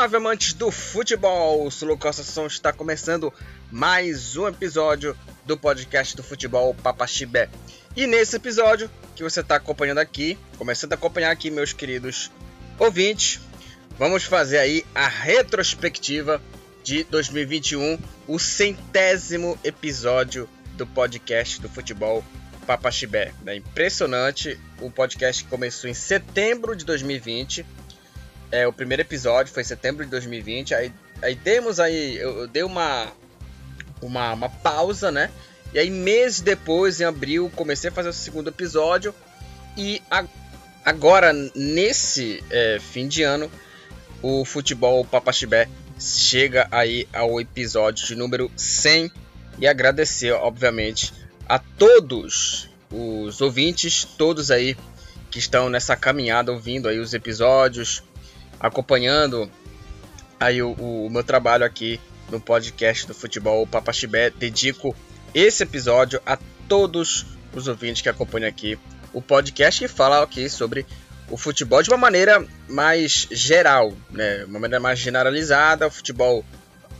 salve amantes do futebol! O Sulu Costa está começando mais um episódio do podcast do futebol Papaxibé. E nesse episódio que você está acompanhando aqui, começando a acompanhar aqui meus queridos ouvintes, vamos fazer aí a retrospectiva de 2021, o centésimo episódio do podcast do futebol Papaxibé. É impressionante, o podcast começou em setembro de 2020 é, o primeiro episódio foi em setembro de 2020. Aí, aí demos aí. Eu, eu dei uma, uma, uma pausa, né? E aí, meses depois, em abril, comecei a fazer o segundo episódio. E a, agora, nesse é, fim de ano, o Futebol Papaxibé chega aí ao episódio de número 100. E agradecer, obviamente, a todos os ouvintes, todos aí que estão nessa caminhada ouvindo aí os episódios, acompanhando aí o, o, meu trabalho aqui no podcast do Futebol Papaxibé. Dedico esse episódio a todos os ouvintes que acompanham aqui o podcast e fala aqui sobre o futebol de uma maneira mais geral, né? Uma maneira mais generalizada, o futebol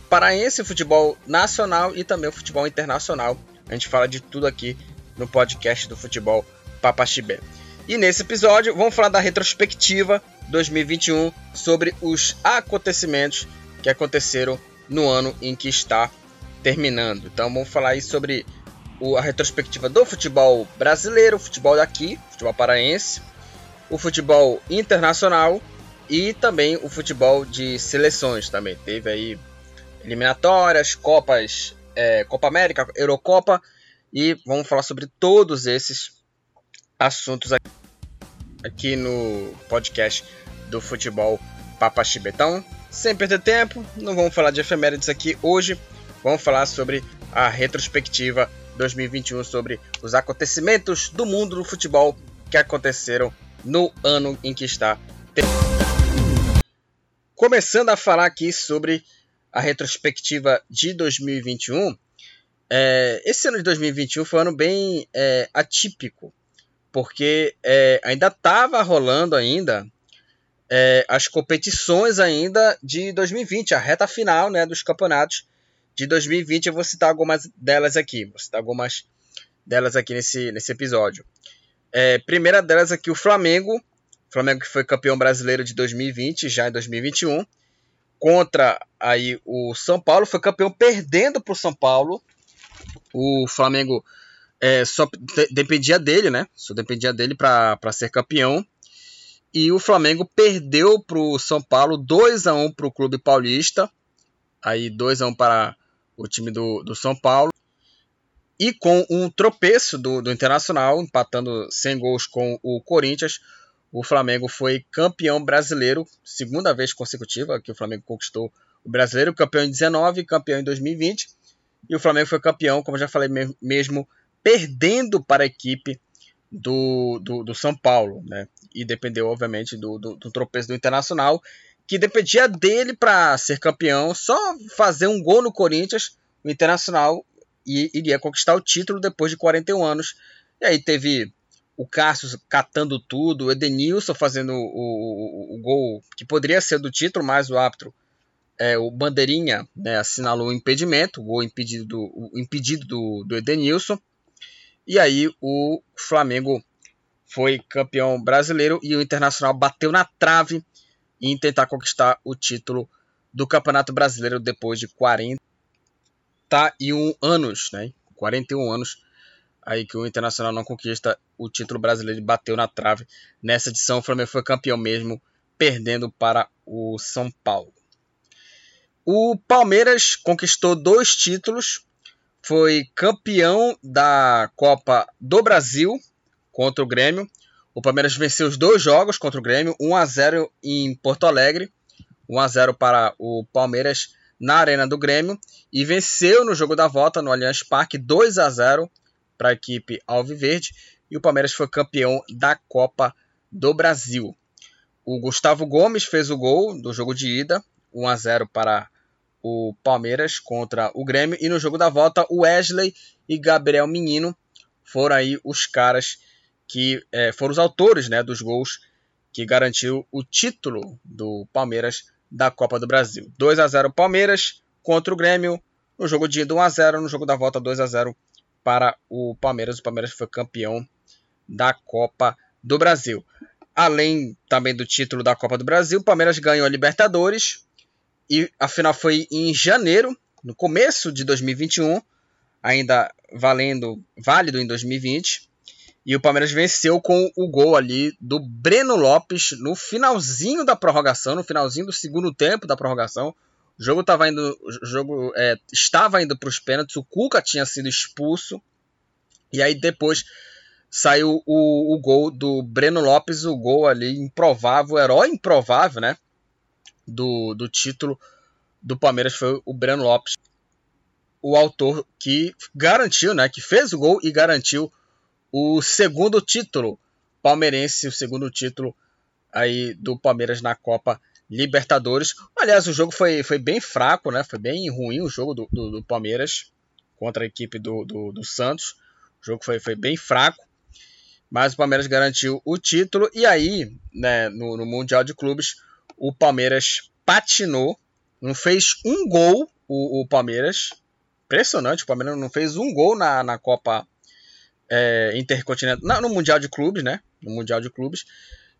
paraense, o futebol nacional e também o futebol internacional. A gente fala de tudo aqui no podcast do Futebol Papaxibé. E nesse episódio vamos falar da retrospectiva 2021 sobre os acontecimentos que aconteceram no ano em que está terminando. Então vamos falar aí sobre a retrospectiva do futebol brasileiro, futebol daqui, futebol paraense, o futebol internacional e também o futebol de seleções também. Teve aí eliminatórias, Copas, é, Copa América, Eurocopa e vamos falar sobre todos esses assuntos aqui no podcast do futebol Papa Chibetão. Sem perder tempo, não vamos falar de efemérides aqui hoje, vamos falar sobre a retrospectiva 2021 sobre os acontecimentos do mundo do futebol que aconteceram no ano em que está. Começando a falar aqui sobre a retrospectiva de 2021, é, esse ano de 2021 foi um ano bem é, atípico porque é, ainda estava rolando ainda é, as competições ainda de 2020, a reta final né, dos campeonatos de 2020. Eu vou citar algumas delas aqui, vou citar algumas delas aqui nesse, nesse episódio. É, primeira delas aqui, o Flamengo, Flamengo que foi campeão brasileiro de 2020, já em 2021, contra aí o São Paulo, foi campeão perdendo para o São Paulo. O Flamengo é, só dependia dele, né? Só dependia dele para ser campeão. E o Flamengo perdeu para o São Paulo 2 a 1 para o Clube Paulista. Aí 2 a 1 para o time do, do São Paulo. E com um tropeço do, do Internacional, empatando sem gols com o Corinthians, o Flamengo foi campeão brasileiro, segunda vez consecutiva que o Flamengo conquistou o brasileiro, campeão em 19, campeão em 2020. E o Flamengo foi campeão, como já falei mesmo, perdendo para a equipe do, do, do São Paulo, né? E dependeu, obviamente, do, do, do tropeço do Internacional, que dependia dele para ser campeão, só fazer um gol no Corinthians, o Internacional iria conquistar o título depois de 41 anos. E aí teve o Cássio catando tudo, o Edenilson fazendo o, o, o, gol que poderia ser do título, mas o árbitro, é, o Bandeirinha, né, assinalou o impedimento, o gol impedido, o impedido do, do Edenilson. E aí o Flamengo foi campeão brasileiro e o Internacional bateu na trave em tentar conquistar o título do Campeonato Brasileiro depois de 41 anos, né? 41 anos aí que o Internacional não conquista o título brasileiro e bateu na trave. Nessa edição o Flamengo foi campeão mesmo, perdendo para o São Paulo. O Palmeiras conquistou dois títulos foi campeão da Copa do Brasil contra o Grêmio. O Palmeiras venceu os dois jogos contra o Grêmio, 1 a 0 em Porto Alegre, 1 a 0 para o Palmeiras na Arena do Grêmio e venceu no jogo da volta no Allianz Parque 2 a 0 para a equipe Alviverde e o Palmeiras foi campeão da Copa do Brasil. O Gustavo Gomes fez o gol do jogo de ida, 1 a 0 para o Palmeiras contra o Grêmio. E no jogo da volta, o Wesley e Gabriel Menino foram aí os caras que é, foram os autores né, dos gols que garantiu o título do Palmeiras da Copa do Brasil. 2 a 0 Palmeiras contra o Grêmio, no jogo de ida 1 a 0, no jogo da volta 2 a 0 para o Palmeiras. O Palmeiras foi campeão da Copa do Brasil. Além também do título da Copa do Brasil, o Palmeiras ganhou a Libertadores e a final foi em janeiro, no começo de 2021, ainda valendo válido em 2020. E o Palmeiras venceu com o gol ali do Breno Lopes no finalzinho da prorrogação, no finalzinho do segundo tempo da prorrogação. O jogo, tava indo, o jogo é, estava indo para os pênaltis, o Cuca tinha sido expulso. E aí depois saiu o, o gol do Breno Lopes, o gol ali improvável, herói improvável, né? Do, do título do Palmeiras foi o Breno Lopes, o autor que garantiu, né? Que fez o gol e garantiu o segundo título palmeirense, o segundo título aí do Palmeiras na Copa Libertadores. Aliás, o jogo foi, foi bem fraco, né? Foi bem ruim o jogo do, do, do Palmeiras contra a equipe do, do, do, Santos. O jogo foi, foi bem fraco, mas o Palmeiras garantiu o título. E aí, né, no, no Mundial de Clubes, o Palmeiras patinou, não fez um gol o, o Palmeiras. Impressionante, o Palmeiras não fez um gol na, na Copa é, intercontinental, no Mundial de Clubes, né? No Mundial de Clubes.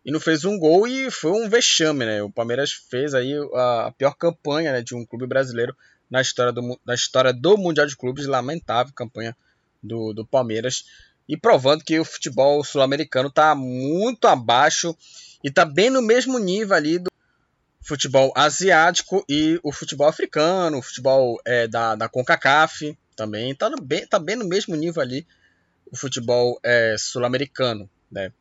E não fez um gol e foi um vexame, né? O Palmeiras fez aí a pior campanha né, de um clube brasileiro na história do, na história do Mundial de Clubes. Lamentável campanha do, do Palmeiras. E provando que o futebol sul-americano está muito abaixo e está bem no mesmo nível ali do futebol asiático e o futebol africano, o futebol é, da, da CONCACAF também. Está bem, tá bem no mesmo nível ali o futebol é, sul-americano, né?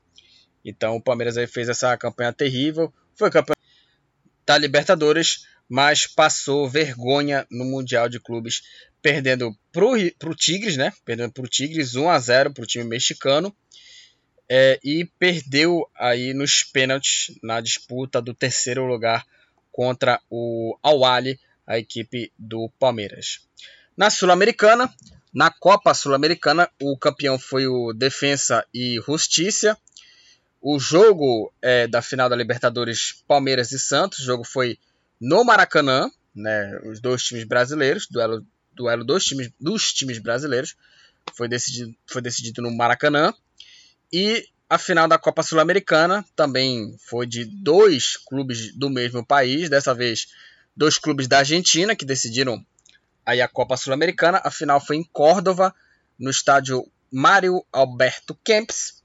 Então o Palmeiras aí fez essa campanha terrível, foi campeão da Libertadores, mas passou vergonha no Mundial de Clubes, perdendo pro, pro Tigres, né? Perdendo pro Tigres 1 a 0 pro time mexicano. É, e perdeu aí nos pênaltis na disputa do terceiro lugar contra o al a equipe do Palmeiras. Na Sul-Americana, na Copa Sul-Americana, o campeão foi o Defensa e Justiça. O jogo é, da final da Libertadores Palmeiras e Santos, o jogo foi no Maracanã, né, os dois times brasileiros, duelo, duelo dos, times, dos times brasileiros, foi decidido, foi decidido no Maracanã. E a final da Copa Sul-Americana também foi de dois clubes do mesmo país, dessa vez dois clubes da Argentina que decidiram aí a Copa Sul-Americana. A final foi em Córdoba, no estádio Mário Alberto Kempis.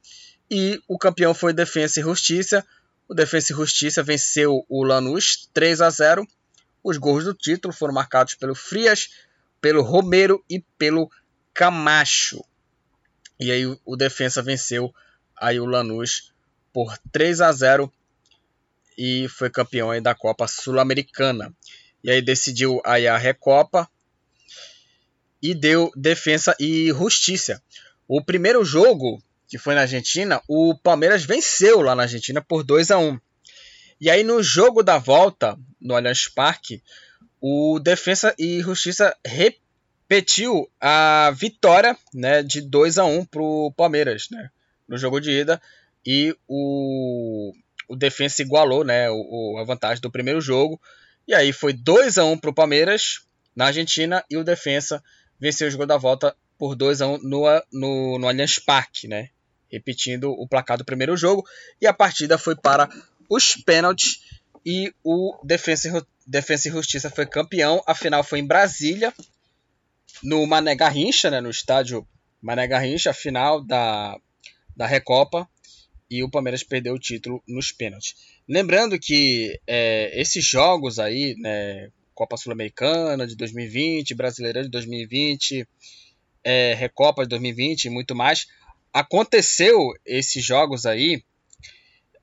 E o campeão foi Defensa e Justiça. O Defensa e Justiça venceu o Lanús 3 a 0. Os gols do título foram marcados pelo Frias, pelo Romero e pelo Camacho. E aí o Defensa venceu aí o Lanús por 3 a 0 e foi campeão da Copa Sul-Americana. E aí decidiu aí a Recopa e deu defesa e justiça. O primeiro jogo, que foi na Argentina, o Palmeiras venceu lá na Argentina por 2 a 1 E aí no jogo da volta, no Allianz Parque, o Defesa e Justiça repetiu a vitória né, de 2 a 1 para o Palmeiras né, no jogo de ida. E o, o Defensa igualou né, o, a vantagem do primeiro jogo. E aí foi 2 a 1 para o Palmeiras na Argentina e o Defensa venceu o jogo da volta por 2 a 1 no, no, no Allianz Parque, né? Repetindo o placar do primeiro jogo. E a partida foi para os pênaltis e o Defensa, Defensa e Justiça foi campeão. A final foi em Brasília, no Mané Garrincha, né? no estádio Mané Garrincha, a final da, da Recopa. E o Palmeiras perdeu o título nos pênaltis. Lembrando que é, esses jogos aí, né, Copa Sul-Americana de 2020, Brasileirão de 2020, é, Recopa de 2020 e muito mais. Aconteceu esses jogos aí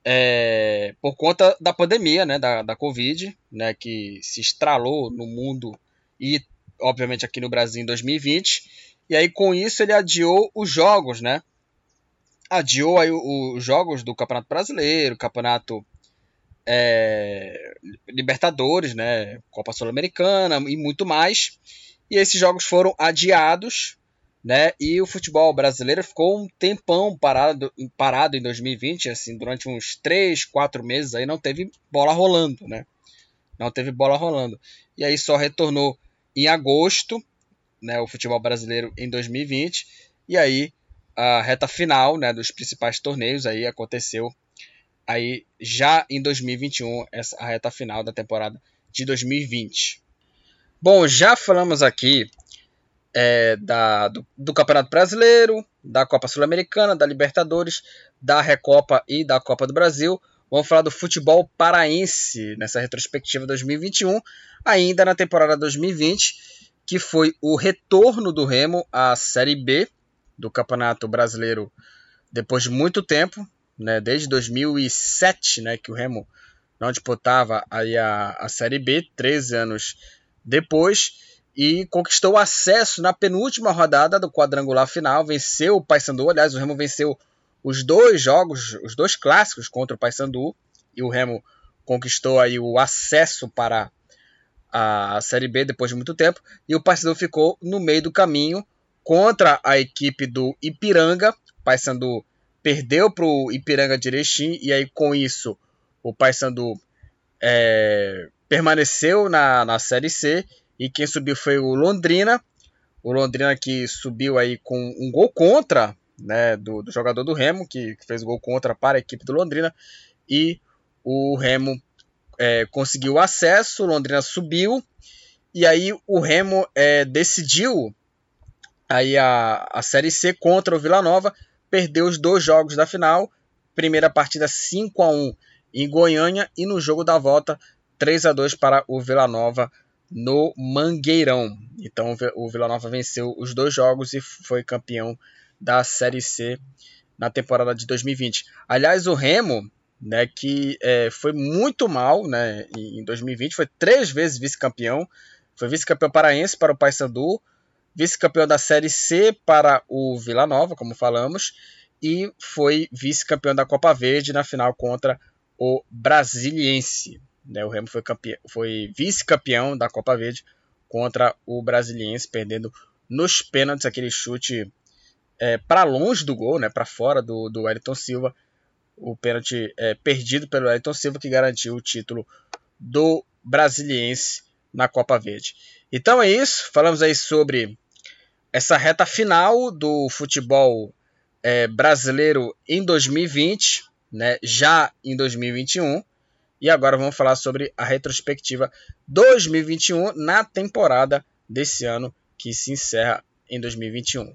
é, por conta da pandemia, né, da, da Covid, né, que se estralou no mundo e, obviamente, aqui no Brasil em 2020. E aí, com isso, ele adiou os jogos, né? Adiou aí os jogos do Campeonato Brasileiro, Campeonato é, Libertadores, né, Copa Sul-Americana e muito mais. E esses jogos foram adiados, né? E o futebol brasileiro ficou um tempão parado, parado em 2020, assim, durante uns 3, 4 meses aí não teve bola rolando, né? não teve bola rolando. E aí só retornou em agosto, né, o futebol brasileiro em 2020, e aí a reta final, né, dos principais torneios aí aconteceu aí já em 2021, essa a reta final da temporada de 2020. Bom, já falamos aqui é, da, do, do, Campeonato Brasileiro, da Copa Sul-Americana, da Libertadores, da Recopa e da Copa do Brasil. Vamos falar do futebol paraense nessa retrospectiva 2021, ainda na temporada 2020, que foi o retorno do Remo à Série B do Campeonato Brasileiro depois de muito tempo, né, desde 2007, né, que o Remo não disputava aí a, a Série B, 13 anos depois, e conquistou acesso na penúltima rodada do quadrangular final, venceu o Paysandu, aliás, o Remo venceu os dois jogos, os dois clássicos contra o Paysandu, e o Remo conquistou aí o acesso para a Série B depois de muito tempo, e o Paysandu ficou no meio do caminho contra a equipe do Ipiranga, Paysandu perdeu para o Ipiranga de Erechim, e aí com isso o Paysandu é, permaneceu na, na Série C, e quem subiu foi o Londrina, o Londrina que subiu aí com um gol contra né, do, do jogador do Remo, que, fez gol contra para a equipe do Londrina, e o Remo é, conseguiu acesso, o Londrina subiu, e aí o Remo é, decidiu aí a, a Série C contra o Vila Nova, perdeu os dois jogos da final. Primeira partida 5 a 1 em Goiânia e no jogo da volta 3 a 2 para o Vila Nova no Mangueirão. Então o Vila Nova venceu os dois jogos e foi campeão da Série C na temporada de 2020. Aliás, o Remo, né, que é, foi muito mal né, em 2020, foi três vezes vice-campeão. Foi vice-campeão paraense para o Paysandu, vice-campeão da Série C para o Vila Nova, como falamos, e foi vice-campeão da Copa Verde na final contra o Brasiliense. Né, o Remo foi, foi vice-campeão da Copa Verde contra o Brasiliense, perdendo nos pênaltis aquele chute é, para longe do gol, né, para fora do, do Wellington Silva. O pênalti é, perdido pelo Wellington Silva que garantiu o título do Brasiliense na Copa Verde. Então é isso, falamos aí sobre essa reta final do futebol é, brasileiro em 2020, né, já em 2021. E agora vamos falar sobre a retrospectiva 2021 na temporada desse ano que se encerra em 2021.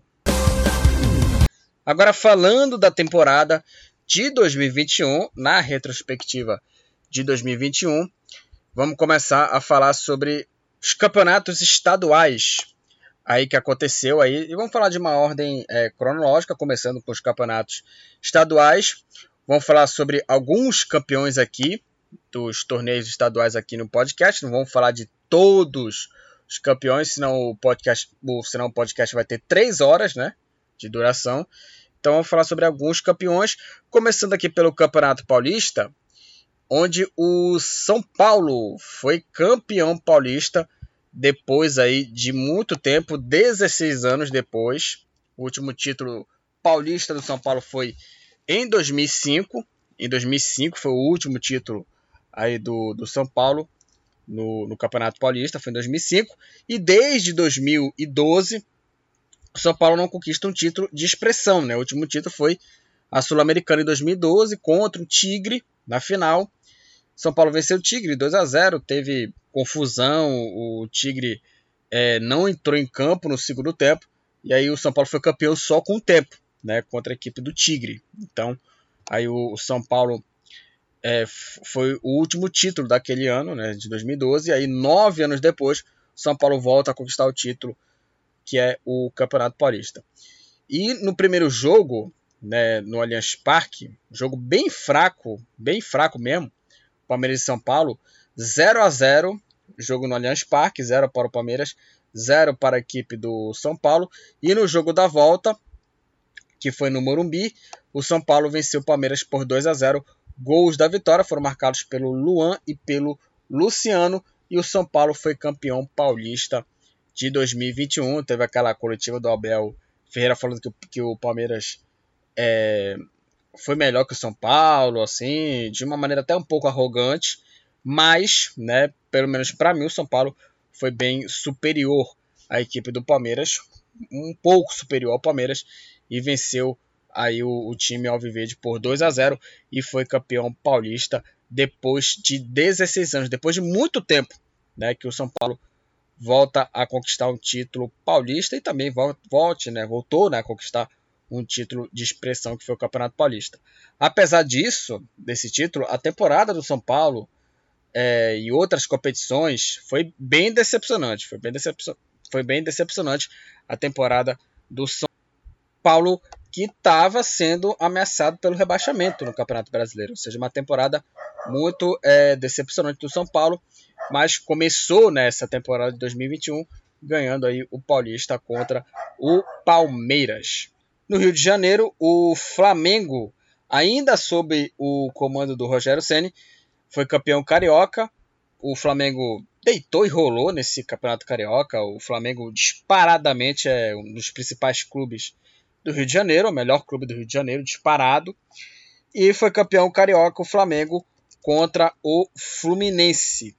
Agora falando da temporada de 2021, na retrospectiva de 2021, vamos começar a falar sobre os campeonatos estaduais aí que aconteceu aí. E vamos falar de uma ordem é, cronológica, começando com os campeonatos estaduais. Vamos falar sobre alguns campeões aqui dos torneios estaduais aqui no podcast. Não vamos falar de todos os campeões, senão o podcast, senão o podcast vai ter três horas, né, de duração. Então vamos falar sobre alguns campeões, começando aqui pelo Campeonato Paulista, onde o São Paulo foi campeão paulista depois aí de muito tempo, 16 anos depois. O último título paulista do São Paulo foi em 2005. Em 2005 foi o último título aí do, do São Paulo no, no Campeonato Paulista, foi em 2005. E desde 2012 o São Paulo não conquista um título de expressão. Né? O último título foi a Sul-Americana em 2012 contra o Tigre na final. São Paulo venceu o Tigre 2 a 0 teve confusão, o Tigre é, não entrou em campo no segundo tempo, e aí o São Paulo foi campeão só com o tempo, né, contra a equipe do Tigre. Então, aí o, o São Paulo é, foi o último título daquele ano, né, de 2012, e aí nove anos depois, o São Paulo volta a conquistar o título, que é o Campeonato Paulista. E no primeiro jogo, né, no Allianz Parque, jogo bem fraco, bem fraco mesmo, Palmeiras e São Paulo, 0 a 0 jogo no Allianz Parque, 0 para o Palmeiras, 0 para a equipe do São Paulo. E no jogo da volta, que foi no Morumbi, o São Paulo venceu o Palmeiras por 2 a 0. Gols da vitória foram marcados pelo Luan e pelo Luciano. E o São Paulo foi campeão paulista de 2021. Teve aquela coletiva do Abel Ferreira falando que, que o Palmeiras é, foi melhor que o São Paulo, assim, de uma maneira até um pouco arrogante, mas, né, pelo menos para mim, o São Paulo foi bem superior à equipe do Palmeiras, um pouco superior ao Palmeiras e venceu aí o, o time Alviverde por 2 a 0 e foi campeão paulista depois de 16 anos, depois de muito tempo, né, que o São Paulo volta a conquistar um título paulista e também volte, né, voltou né, a conquistar um título de expressão que foi o Campeonato Paulista. Apesar disso, desse título, a temporada do São Paulo é, e outras competições foi bem decepcionante. Foi bem, decepcion... foi bem decepcionante a temporada do São Paulo, que estava sendo ameaçado pelo rebaixamento no Campeonato Brasileiro. Ou seja, uma temporada muito é, decepcionante do São Paulo, mas começou nessa temporada de 2021 ganhando aí o Paulista contra o Palmeiras. No Rio de Janeiro, o Flamengo, ainda sob o comando do Rogério Ceni, foi campeão carioca. O Flamengo deitou e rolou nesse campeonato carioca. O Flamengo disparadamente é um dos principais clubes do Rio de Janeiro, o melhor clube do Rio de Janeiro, disparado. E foi campeão carioca o Flamengo contra o Fluminense.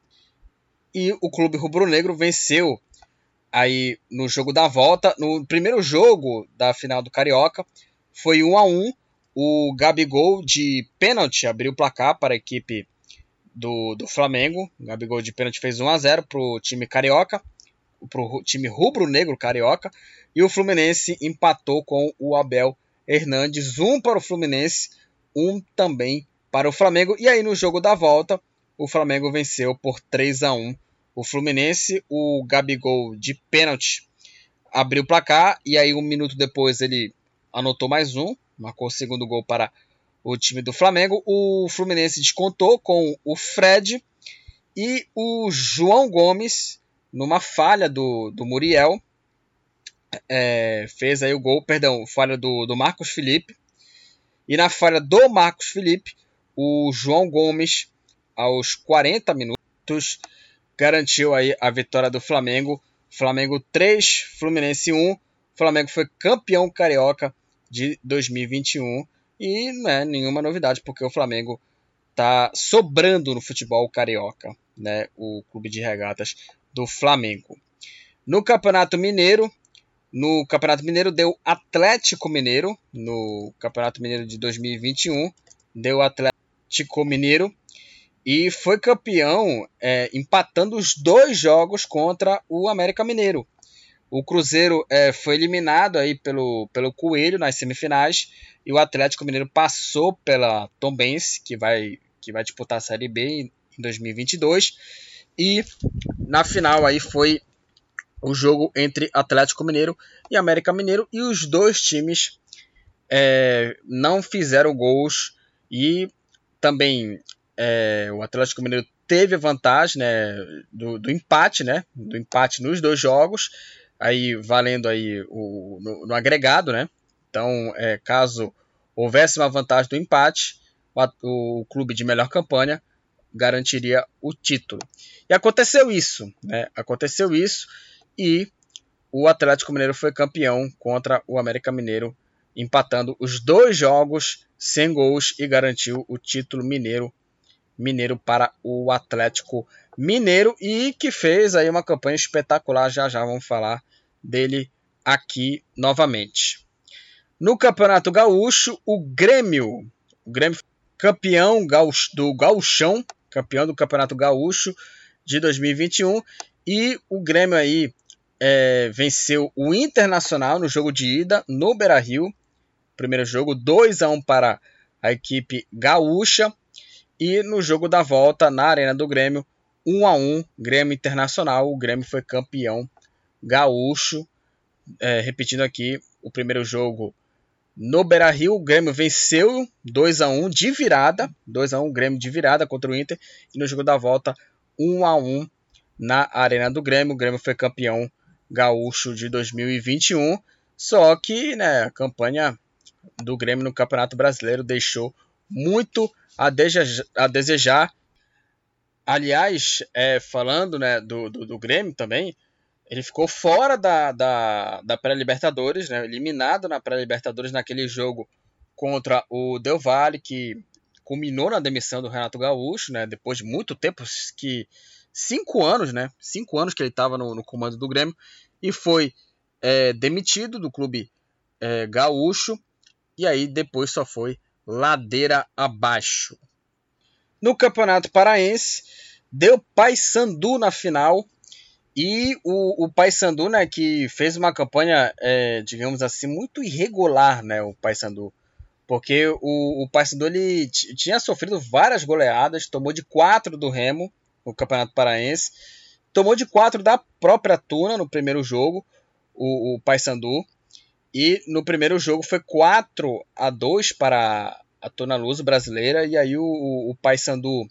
E o clube rubro-negro venceu aí no jogo da volta, no primeiro jogo da final do Carioca, foi 1 a 1. O Gabigol de pênalti abriu o placar para a equipe do, do Flamengo. O Gabigol de pênalti fez 1 a 0 para o time carioca, para o time rubro-negro carioca. E o Fluminense empatou com o Abel Hernandes. Um para o Fluminense, um também para o Flamengo. E aí no jogo da volta, o Flamengo venceu por 3 a 1 o Fluminense. O Gabigol de pênalti abriu o placar e aí um minuto depois ele anotou mais um, marcou o segundo gol para o time do Flamengo. O Fluminense descontou com o Fred e o João Gomes, numa falha do, do Muriel, é, fez aí o gol, perdão, falha do, do Marcos Felipe. E na falha do Marcos Felipe, o João Gomes, aos 40 minutos, garantiu aí a vitória do Flamengo. Flamengo 3, Fluminense 1. Flamengo foi campeão carioca de 2021 e não é nenhuma novidade porque o Flamengo está sobrando no futebol carioca, né? O clube de regatas do Flamengo. No Campeonato Mineiro, no Campeonato Mineiro deu Atlético Mineiro no Campeonato Mineiro de 2021, deu Atlético Mineiro e foi campeão é, empatando os dois jogos contra o América Mineiro. O Cruzeiro é, foi eliminado aí pelo, pelo Coelho nas semifinais e o Atlético Mineiro passou pela Tombense, que vai, que vai disputar a Série B em, em 2022. E na final aí foi o jogo entre Atlético Mineiro e América Mineiro e os dois times é, não fizeram gols e também é, o Atlético Mineiro teve a vantagem né, do, do, empate, né, do empate nos dois jogos, aí valendo aí o, no, no agregado, né? Então, é, caso houvesse uma vantagem do empate, o, o, clube de melhor campanha garantiria o título. E aconteceu isso, né? Aconteceu isso e o Atlético Mineiro foi campeão contra o América Mineiro, empatando os dois jogos sem gols e garantiu o título mineiro Mineiro para o Atlético Mineiro e que fez aí uma campanha espetacular. Já já vamos falar dele aqui novamente. No Campeonato Gaúcho, o Grêmio, o Grêmio campeão do Gauchão, campeão do Campeonato Gaúcho de 2021 e o Grêmio aí é, venceu o Internacional no jogo de ida no Beira-Rio. Primeiro jogo 2 a 1 para a equipe gaúcha. E no jogo da volta, na Arena do Grêmio, 1 a 1 Grêmio Internacional. O Grêmio foi campeão gaúcho. É, repetindo aqui, o primeiro jogo no Beira Rio, o Grêmio venceu 2 a 1 de virada. 2 a 1 Grêmio de virada contra o Inter. E no jogo da volta, 1 a 1 na Arena do Grêmio. O Grêmio foi campeão gaúcho de 2021. Só que né, a campanha do Grêmio no Campeonato Brasileiro deixou muito a. A desejar. Aliás, é, falando né, do, do, do, Grêmio também, ele ficou fora da, da, da pré-Libertadores, né, eliminado na pré-Libertadores naquele jogo contra o Del Valle, que culminou na demissão do Renato Gaúcho, né? Depois de muito tempo, que cinco anos, né? Cinco anos que ele estava no, no, comando do Grêmio e foi é, demitido do clube é, gaúcho e aí depois só foi ladeira abaixo. No Campeonato Paraense, deu Paysandu na final e o, o Paysandu, né, que fez uma campanha, é, digamos assim, muito irregular, né, o Paysandu. Porque o, o Paysandu ele tinha sofrido várias goleadas, tomou de 4 do Remo no Campeonato Paraense, tomou de 4 da própria Tuna no primeiro jogo, o, o Paysandu. E no primeiro jogo foi 4 a 2 para a Tuna Luz brasileira. E aí o, o Paysandu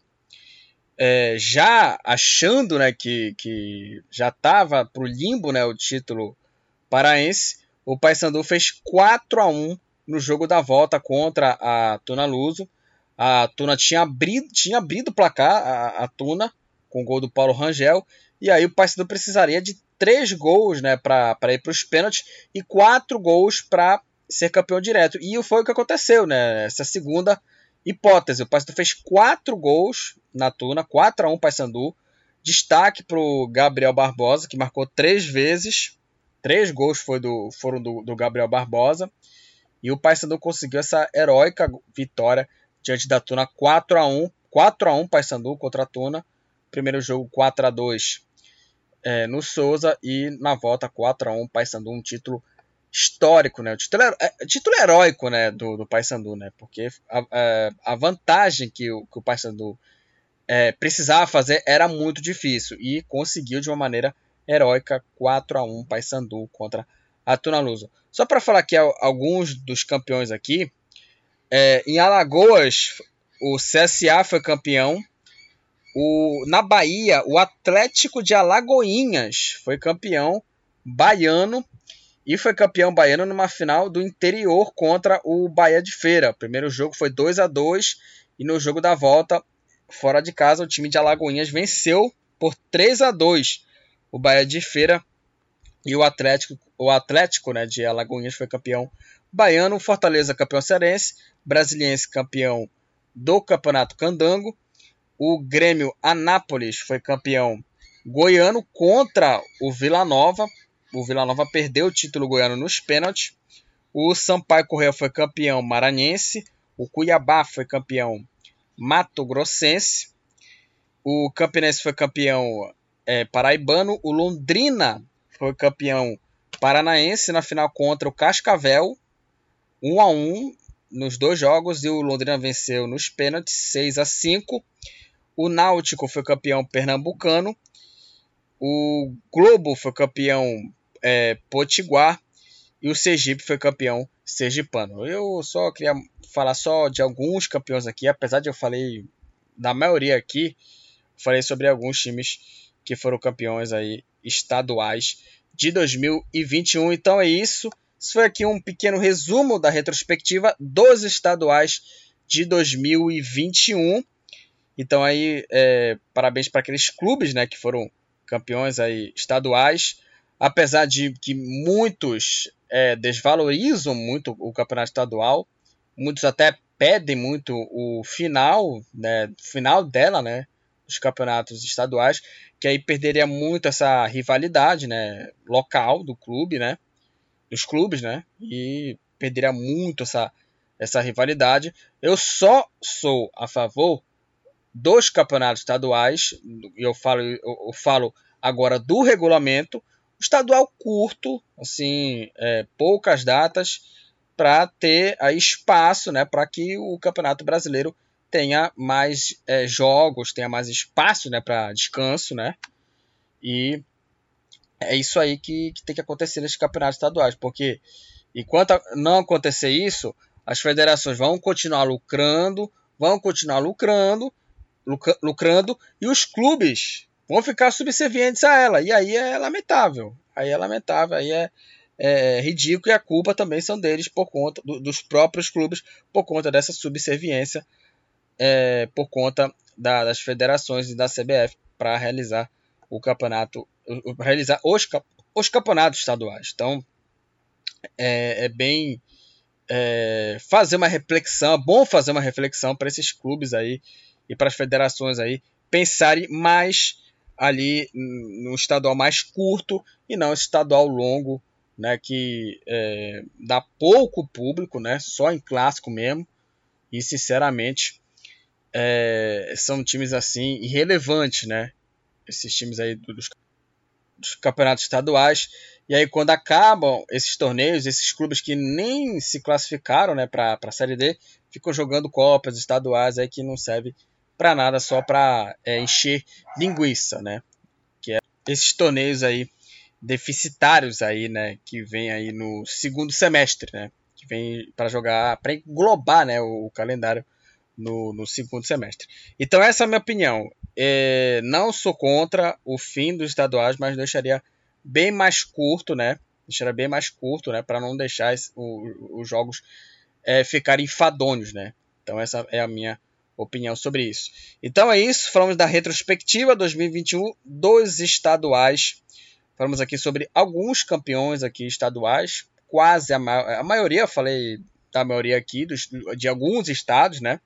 é, já achando né, que, que já estava para o limbo né, o título paraense, o Paysandu fez 4 a 1 no jogo da volta contra a Tuna Luso. A Tuna tinha abrido, tinha abrido o placar, a, a Tuna, com o gol do Paulo Rangel. E aí o Paysandu precisaria de três gols né, para ir para os pênaltis e quatro gols para ser campeão direto. E foi o que aconteceu, né? Essa segunda hipótese. O Paysandu fez quatro gols na Tuna, 4 a 1 Paysandu. Destaque para o Gabriel Barbosa, que marcou três vezes. Três gols foi do, foram do, do Gabriel Barbosa. E o Paysandu conseguiu essa heróica vitória diante da Tuna 4 a 1 4 a 1 Paysandu contra a Tuna. Primeiro jogo 4 a 2 é, no Souza e na volta 4 a 1 Paysandu, um título histórico, né? O título, é, título heróico, né, do, do Paysandu, né? Porque a, a, a vantagem que o, que o Paysandu é, precisava fazer era muito difícil e conseguiu de uma maneira heróica 4 a 1 Paysandu contra a Tuna Luso. Só para falar aqui alguns dos campeões aqui, é, em Alagoas o CSA foi campeão o, na Bahia, o Atlético de Alagoinhas foi campeão baiano e foi campeão baiano numa final do interior contra o Bahia de Feira. O primeiro jogo foi 2 a 2 e no jogo da volta, fora de casa, o time de Alagoinhas venceu por 3 a 2 o Bahia de Feira e o Atlético, o Atlético né, de Alagoinhas foi campeão baiano, Fortaleza campeão cearense, Brasiliense campeão do Campeonato Candango o Grêmio Anápolis foi campeão goiano contra o Vila Nova. O Vila Nova perdeu o título goiano nos pênaltis. O Sampaio Correia foi campeão maranhense. O Cuiabá foi campeão Mato Grossense. O Campinense foi campeão é, paraibano. O Londrina foi campeão paranaense na final contra o Cascavel. 1 um a 1 um nos dois jogos e o Londrina venceu nos pênaltis 6 a 5. O Náutico foi campeão pernambucano. O Globo foi campeão é, potiguar. E o Sergipe foi campeão sergipano. Eu só queria falar só de alguns campeões aqui, apesar de eu falei da maioria aqui, falei sobre alguns times que foram campeões aí estaduais de 2021. Então é isso. Isso foi aqui um pequeno resumo da retrospectiva dos estaduais de 2021. Então aí, é, parabéns para aqueles clubes né, que foram campeões aí estaduais. Apesar de que muitos é, desvalorizam muito o campeonato estadual, muitos até pedem muito o final, né, final dela, né, dos campeonatos estaduais, que aí perderia muito essa rivalidade, né, local do clube, né, dos clubes, né, e perderia muito essa essa rivalidade. Eu só sou a favor dos campeonatos estaduais, eu falo, eu, falo agora do regulamento, estadual curto, assim, é, poucas datas, para ter aí, espaço né, para que o Campeonato Brasileiro tenha mais é, jogos, tenha mais espaço né, para descanso, né? E é isso aí que, que tem que acontecer nesses campeonatos estaduais, porque enquanto não acontecer isso, as federações vão continuar lucrando, vão continuar lucrando, lucrando e os clubes vão ficar subservientes a ela. E aí é lamentável. Aí é lamentável, aí é, é ridículo e a culpa também são deles por conta do, dos próprios clubes por conta dessa subserviência é, por conta da, das federações e da CBF para realizar o campeonato, realizar os, os campeonatos estaduais. Então é, é bem é, fazer uma reflexão, é bom fazer uma reflexão para esses clubes aí e para as federações aí pensarem mais ali no estadual mais curto e não estadual longo, né, que é, dá pouco público, né, só em clássico mesmo. E sinceramente é, são times assim irrelevantes, né? Esses times aí dos, dos campeonatos estaduais. E aí quando acabam esses torneios, esses clubes que nem se classificaram, né, para a Série D, ficam jogando copas estaduais aí que não serve para nada, só para é, encher linguiça, né? Que é esses torneios aí deficitários aí, né, que vem aí no segundo semestre, né? Que vem para jogar, para englobar, né, o, o calendário no, no, segundo semestre. Então essa é a minha opinião. É, não sou contra o fim dos estaduais, mas deixaria bem mais curto, né? Deixaria bem mais curto, né? Para não deixar esse, o, os jogos é, ficarem enfadonhos, né? Então essa é a minha opinião sobre isso. Então é isso, falamos da retrospectiva 2021 dos estaduais. Falamos aqui sobre alguns campeões aqui estaduais, quase a, ma a maioria, falei da maioria aqui dos, de alguns estados, né?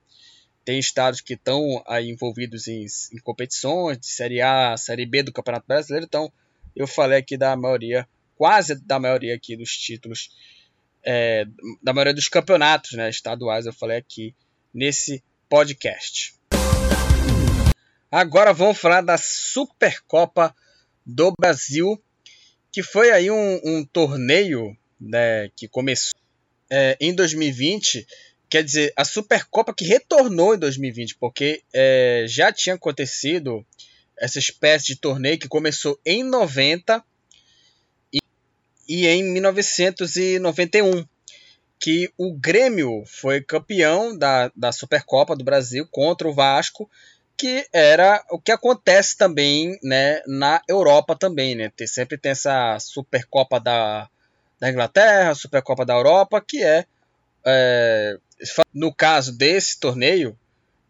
Tem estados que estão envolvidos em, em competições de Série A, Série B do Campeonato Brasileiro, então eu falei aqui da maioria, quase da maioria aqui dos títulos, é, da maioria dos campeonatos né, estaduais, eu falei aqui nesse podcast. Agora vamos falar da Supercopa do Brasil, que foi aí um, um torneio né, que começou é, em 2020. Quer dizer, a Supercopa que retornou em 2020, porque é, já tinha acontecido essa espécie de torneio que começou em 90 e, e em 1991 que o Grêmio foi campeão da, da Supercopa do Brasil contra o Vasco, que era o que acontece também né, na Europa também, né? Tem, sempre tem essa Supercopa da, da Inglaterra, Supercopa da Europa, que é, é no caso desse torneio,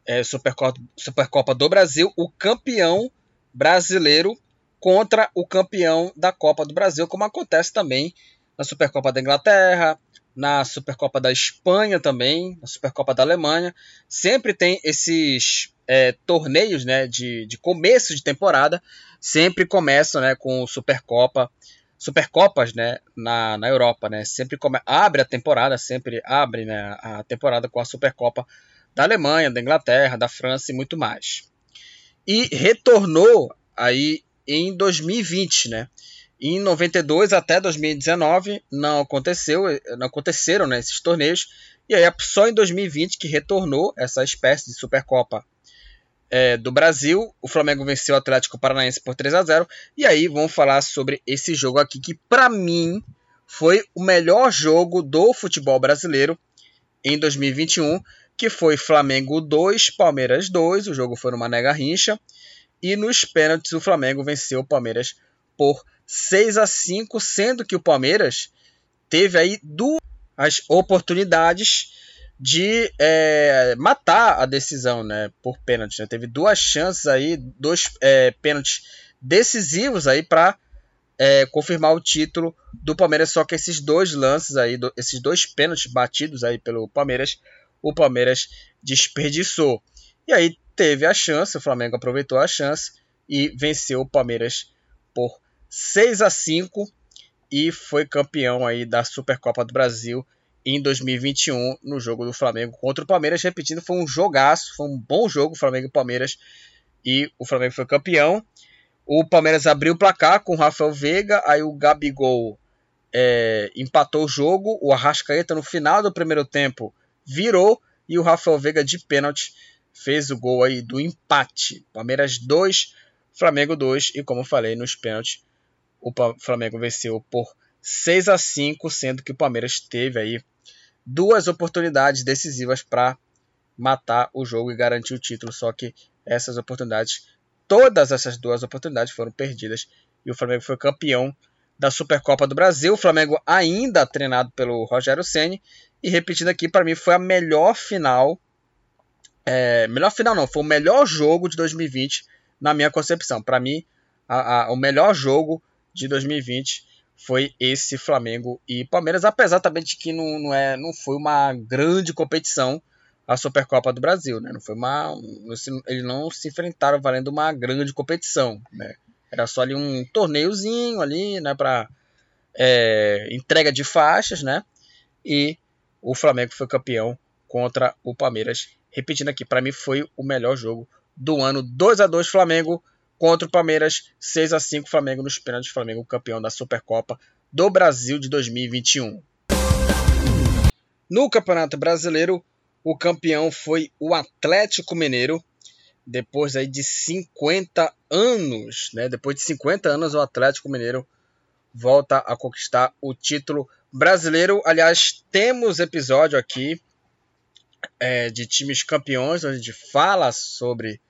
é Supercopa, Supercopa do Brasil, o campeão brasileiro contra o campeão da Copa do Brasil, como acontece também na Supercopa da Inglaterra, na Supercopa da Espanha também, na Supercopa da Alemanha. Sempre tem esses é, torneios né, de, de começo de temporada, sempre começam né, com Supercopa, Supercopas né, na, na Europa. Né, sempre come, abre a temporada, sempre abre né, a temporada com a Supercopa da Alemanha, da Inglaterra, da França e muito mais. E retornou aí em 2020, né? Em 92 até 2019 não aconteceu, não aconteceram né, esses torneios. E aí só em 2020 que retornou essa espécie de Supercopa é, do Brasil. O Flamengo venceu o Atlético Paranaense por 3 a 0 E aí vamos falar sobre esse jogo aqui que para mim foi o melhor jogo do futebol brasileiro em 2021, que foi Flamengo 2, Palmeiras 2. O jogo foi numa nega rincha. E nos pênaltis o Flamengo venceu o Palmeiras por 6 a 5 sendo que o Palmeiras teve aí duas oportunidades de é, matar a decisão né, por pênalti. Né? Teve duas chances aí, dois é, pênaltis decisivos aí para é, confirmar o título do Palmeiras. Só que esses dois lances aí, do, esses dois pênaltis batidos aí pelo Palmeiras, o Palmeiras desperdiçou. E aí teve a chance, o Flamengo aproveitou a chance e venceu o Palmeiras por 6 a 5 e foi campeão aí da Supercopa do Brasil em 2021 no jogo do Flamengo contra o Palmeiras. Repetindo, foi um jogaço, foi um bom jogo Flamengo e Palmeiras e o Flamengo foi campeão. O Palmeiras abriu o placar com o Rafael Veiga, aí o Gabigol é, empatou o jogo, o Arrascaeta no final do primeiro tempo virou e o Rafael Veiga de pênalti fez o gol aí do empate. Palmeiras 2, Flamengo 2 e como falei nos pênaltis o Flamengo venceu por 6 a 5, sendo que o Palmeiras teve aí duas oportunidades decisivas para matar o jogo e garantir o título, só que essas oportunidades, todas essas duas oportunidades foram perdidas e o Flamengo foi campeão da Supercopa do Brasil. O Flamengo ainda treinado pelo Rogério Ceni e repetindo aqui para mim foi a melhor final, é, melhor final não, foi o melhor jogo de 2020 na minha concepção. Para mim, a, a, o melhor jogo de 2020 foi esse Flamengo e Palmeiras, apesar também de que não, não, é, não foi uma grande competição a Supercopa do Brasil, né? Não foi uma, eles não se enfrentaram valendo uma grande competição, né? Era só ali um torneiozinho ali, né? Para é, entrega de faixas, né? E o Flamengo foi campeão contra o Palmeiras. Repetindo aqui, para mim foi o melhor jogo do ano. 2 a 2 Flamengo contra o Palmeiras, 6 a 5 Flamengo nos pênaltis, Flamengo campeão da Supercopa do Brasil de 2021. No Campeonato Brasileiro, o campeão foi o Atlético Mineiro, depois aí de 50 anos, né? Depois de 50 anos o Atlético Mineiro volta a conquistar o título brasileiro. Aliás, temos episódio aqui é, de times campeões, onde a gente fala sobre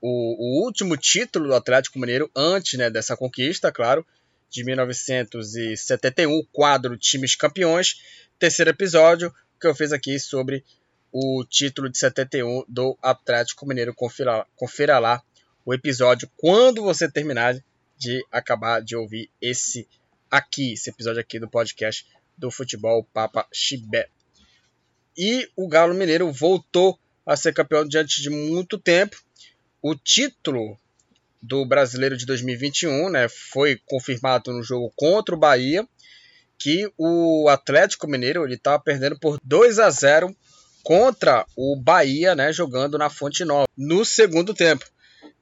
o, o, último título do Atlético Mineiro antes né, dessa conquista, claro, de 1971, o quadro Times Campeões. Terceiro episódio que eu fiz aqui sobre o título de 71 do Atlético Mineiro. Confira, confira lá o episódio quando você terminar de acabar de ouvir esse aqui, esse episódio aqui do podcast do Futebol Papa Chibé. E o Galo Mineiro voltou a ser campeão diante de muito tempo o título do Brasileiro de 2021 né, foi confirmado no jogo contra o Bahia, que o Atlético Mineiro estava perdendo por 2 a 0 contra o Bahia, né, jogando na Fonte Nova, no segundo tempo.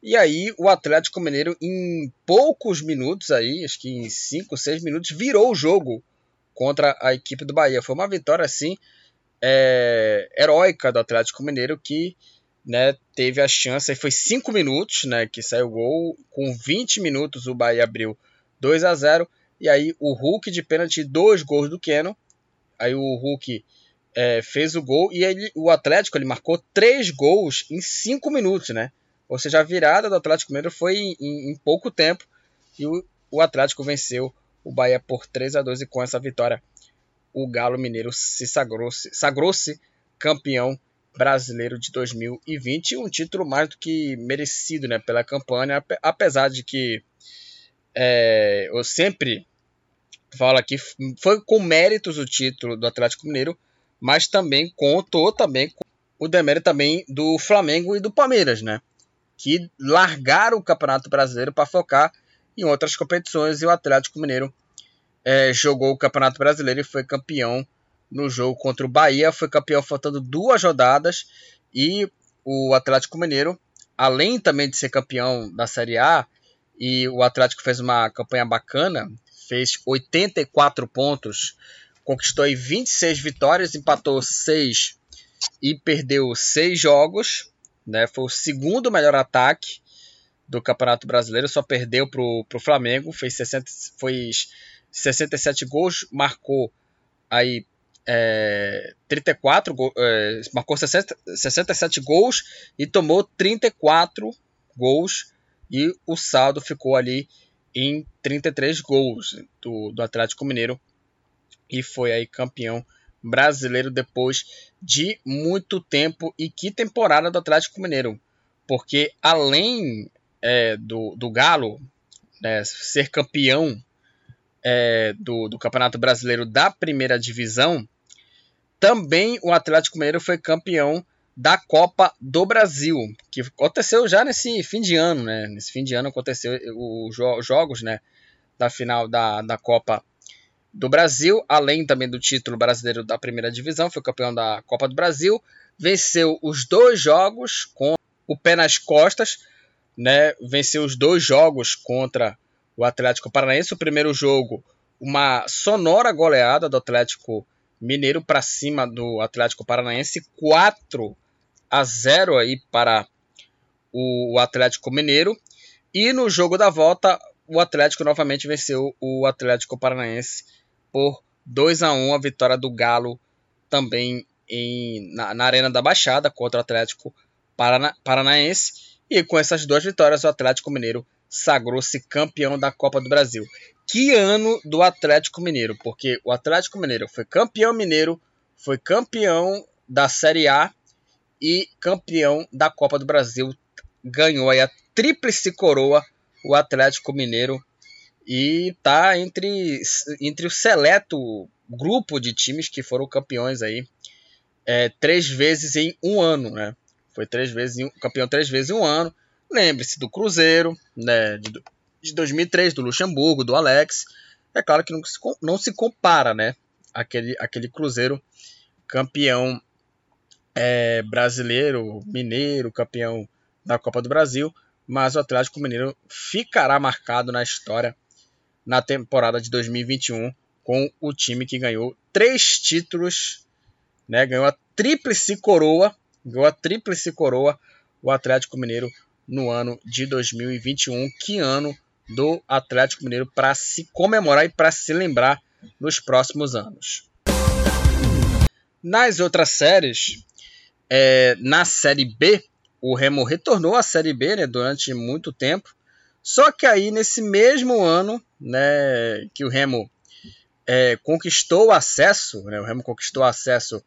E aí o Atlético Mineiro, em poucos minutos, aí, acho que em 5, 6 minutos, virou o jogo contra a equipe do Bahia. Foi uma vitória, assim, é, heróica do Atlético Mineiro, que né, teve a chance, foi 5 minutos, né, que saiu o gol, com 20 minutos o Bahia abriu 2 a 0 e aí o Hulk de pênalti, dois gols do Keno, aí o Hulk é, fez o gol, e ele, o Atlético ele marcou três gols em 5 minutos, né, ou seja, a virada do Atlético Mineiro foi em, em, em pouco tempo, e o, o Atlético venceu o Bahia por 3 a 2 e com essa vitória. O Galo Mineiro se sagrou-se sagrou campeão brasileiro de 2020, um título mais do que merecido né, pela campanha, apesar de que é, eu sempre falo aqui, foi com méritos o título do Atlético Mineiro, mas também contou também com o demérito também do Flamengo e do Palmeiras, né? Que largaram o Campeonato Brasileiro para focar em outras competições e o Atlético Mineiro é, jogou o Campeonato Brasileiro e foi campeão no jogo contra o Bahia, foi campeão faltando duas rodadas e o Atlético Mineiro, além também de ser campeão da Série A, e o Atlético fez uma campanha bacana, fez 84 pontos, conquistou aí 26 vitórias, empatou 6 e perdeu 6 jogos, né? Foi o segundo melhor ataque do Campeonato Brasileiro, só perdeu para o Flamengo, fez 60, foi 67 gols, marcou aí é, 34 é, marcou 60, 67 gols e tomou 34 gols e o saldo ficou ali em 33 gols do, do Atlético Mineiro e foi aí campeão brasileiro depois de muito tempo. E que temporada do Atlético Mineiro porque além é, do, do Galo né, ser campeão é, do, do Campeonato Brasileiro da primeira divisão também o Atlético Mineiro foi campeão da Copa do Brasil, que aconteceu já nesse fim de ano, né? Nesse fim de ano aconteceu os jo jogos, né? Da final da, da Copa do Brasil, além também do título brasileiro da primeira divisão, foi campeão da Copa do Brasil, venceu os dois jogos com o pé nas costas, né? Venceu os dois jogos contra o Atlético Paranaense. O primeiro jogo, uma sonora goleada do Atlético Mineiro para cima do Atlético Paranaense, 4 a 0 aí para o Atlético Mineiro. E no jogo da volta, o Atlético novamente venceu o Atlético Paranaense por 2 a 1 a vitória do Galo também em, na, na Arena da Baixada contra o Atlético Parana, Paranaense. E com essas duas vitórias, o Atlético Mineiro sagrou-se campeão da Copa do Brasil que ano do Atlético Mineiro, porque o Atlético Mineiro foi campeão mineiro, foi campeão da Série A e campeão da Copa do Brasil. Ganhou aí a tríplice coroa o Atlético Mineiro e tá entre, entre o seleto grupo de times que foram campeões aí é, três vezes em um ano, né? Foi três vezes em, campeão três vezes em um ano. Lembre-se do Cruzeiro, né? De, de 2003, do Luxemburgo, do Alex. É claro que não se, não se compara, né? Aquele, aquele Cruzeiro campeão é, brasileiro, mineiro, campeão da Copa do Brasil, mas o Atlético Mineiro ficará marcado na história na temporada de 2021 com o time que ganhou três títulos, né? Ganhou a tríplice coroa, ganhou a tríplice coroa o Atlético Mineiro no ano de 2021. Que ano do Atlético Mineiro para se comemorar e para se lembrar nos próximos anos. Nas outras séries, é, na Série B, o Remo retornou à Série B né, durante muito tempo. Só que aí, nesse mesmo ano né, que o Remo é, conquistou o acesso, né, o Remo conquistou acesso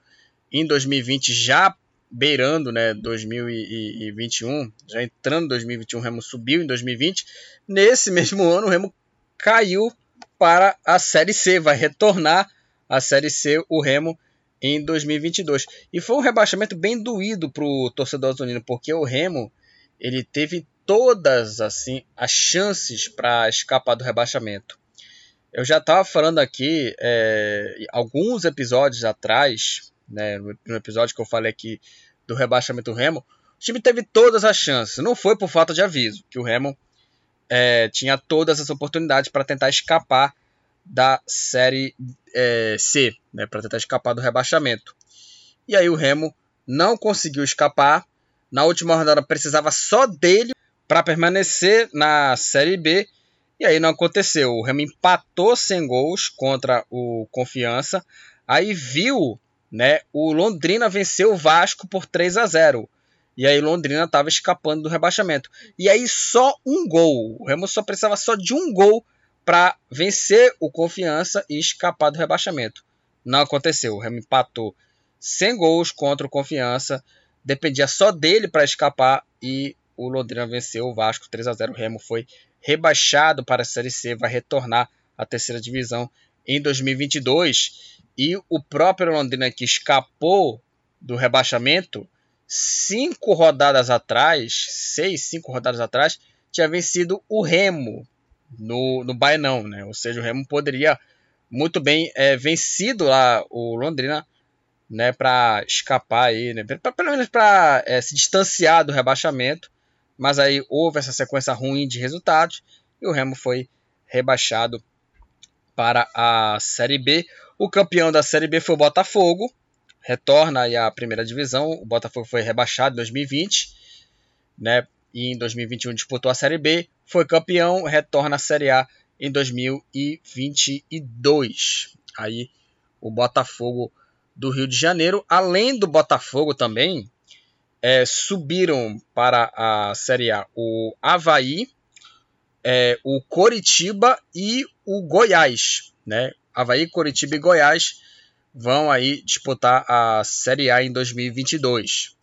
em 2020, já beirando né, 2021, já entrando em 2021, o Remo subiu em 2020. Nesse mesmo ano, o Remo caiu para a Série C, vai retornar à Série C o Remo em 2022. E foi um rebaixamento bem doído para o torcedor azulino, porque o Remo ele teve todas assim as chances para escapar do rebaixamento. Eu já estava falando aqui é, alguns episódios atrás, né, no episódio que eu falei aqui do rebaixamento do Remo, o time teve todas as chances. Não foi por falta de aviso, que o Remo é, tinha todas as oportunidades para tentar escapar da Série é, C, né, para tentar escapar do rebaixamento. E aí o Remo não conseguiu escapar. Na última rodada precisava só dele para permanecer na Série B. E aí não aconteceu. O Remo empatou sem gols contra o Confiança. Aí viu, né, o Londrina venceu o Vasco por 3 a 0. E aí Londrina estava escapando do rebaixamento. E aí só um gol. O Remo só precisava só de um gol para vencer o Confiança e escapar do rebaixamento. Não aconteceu. O Remo empatou sem gols contra o Confiança. Dependia só dele para escapar e o Londrina venceu o Vasco 3 a 0. O Remo foi rebaixado para a Série C, vai retornar à terceira divisão em 2022. E o próprio Londrina que escapou do rebaixamento cinco rodadas atrás, seis, cinco rodadas atrás, tinha vencido o Remo no, no Bainão, né? Ou seja, o Remo poderia muito bem é, vencido lá o Londrina, né? Para escapar aí, né? Pra, pelo menos para é, se distanciar do rebaixamento. Mas aí houve essa sequência ruim de resultados e o Remo foi rebaixado para a Série B. O campeão da Série B foi o Botafogo, retorna aí à primeira divisão. O Botafogo foi rebaixado em 2020, né? E em 2021 disputou a Série B foi campeão, retorna à Série A em 2022. Aí o Botafogo do Rio de Janeiro, além do Botafogo também, é, subiram para a Série A o Havaí, é, o Coritiba e o Goiás. Né? Havaí, Coritiba e Goiás vão aí disputar a Série A em 2022.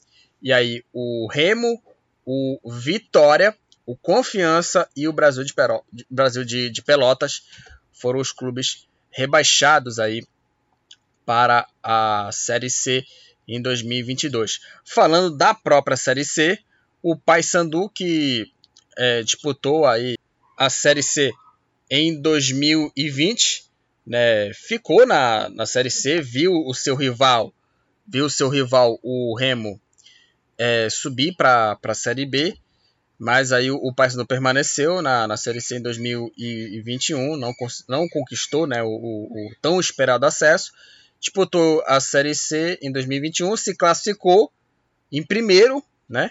E aí o Remo, o Vitória o Confiança e o Brasil de. Brasil de, de Pelotas foram os clubes rebaixados aí para a Série C em 2022. Falando da própria Série C, o Paysandu que é, disputou aí a Série C em 2020, né, ficou na, na Série C, viu o seu rival, viu o seu rival, o Remo, é, subir para a Série B mas aí o, o Paysandu permaneceu na, na Série C em 2021, não, não conquistou né, o, o, o tão esperado acesso. Disputou a Série C em 2021, se classificou em primeiro, né?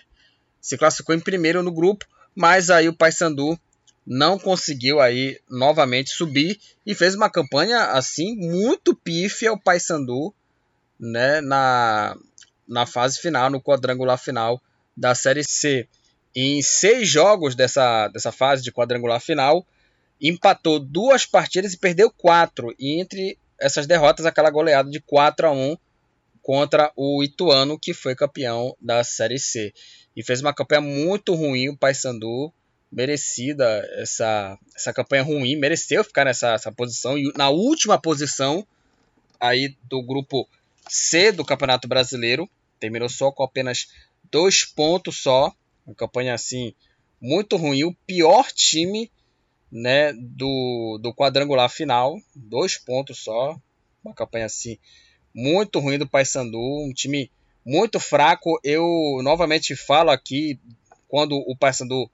Se classificou em primeiro no grupo, mas aí o Paysandu não conseguiu aí novamente subir e fez uma campanha assim muito pífia o Paysandu, né, na na fase final, no quadrangular final da Série C em seis jogos dessa, dessa fase de quadrangular final, empatou duas partidas e perdeu quatro. E entre essas derrotas, aquela goleada de 4 a 1 contra o Ituano, que foi campeão da Série C. E fez uma campanha muito ruim o Paysandu, merecida essa, essa campanha ruim, mereceu ficar nessa, nessa posição. E na última posição aí do grupo C do Campeonato Brasileiro, terminou só com apenas dois pontos só, uma campanha assim muito ruim, o pior time né, do, do quadrangular final, dois pontos só, uma campanha assim muito ruim do Paysandu, um time muito fraco. Eu novamente falo aqui quando o Paysandu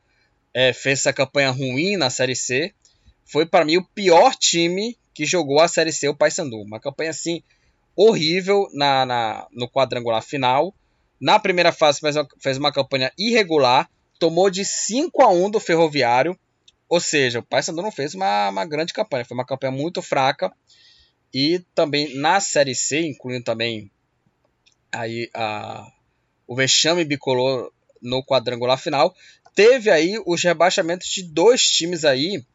é, fez essa campanha ruim na Série C, foi para mim o pior time que jogou a Série C, o Paysandu. Uma campanha assim horrível na, na, no quadrangular final. Na primeira fase fez uma, fez uma campanha irregular, tomou de 5 a 1 do Ferroviário. Ou seja, o Paysandu não fez uma, uma grande campanha, foi uma campanha muito fraca. E também na Série C, incluindo também aí a, o vexame bicolor no quadrangular final, teve aí os rebaixamentos de dois times aí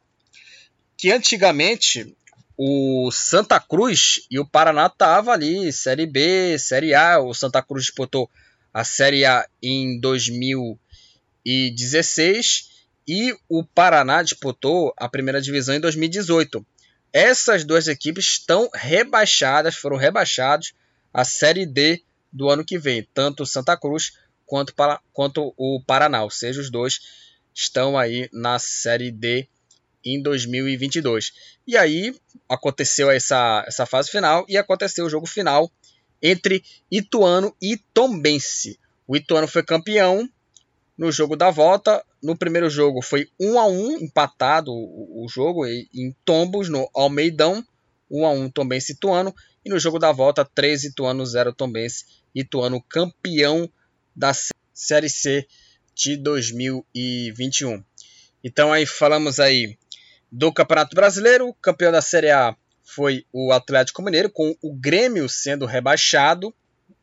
que antigamente o Santa Cruz e o Paraná estavam ali, Série B, Série A. O Santa Cruz disputou a Série A em 2016 e o Paraná disputou a primeira divisão em 2018. Essas duas equipes estão rebaixadas, foram rebaixados à Série D do ano que vem, tanto o Santa Cruz quanto, para, quanto o Paraná, ou seja, os dois estão aí na Série D em 2022. E aí aconteceu essa, essa fase final e aconteceu o jogo final entre Ituano e Tombense. O Ituano foi campeão no jogo da volta. No primeiro jogo foi 1 a 1 empatado o, jogo em Tombos, no Almeidão. 1 a 1 Tombense Ituano. E no jogo da volta, 3 Ituano, 0 Tombense. Ituano campeão da Série C de 2021. Então aí falamos aí do Campeonato Brasileiro, campeão da Série A foi o Atlético Mineiro, com o Grêmio sendo rebaixado.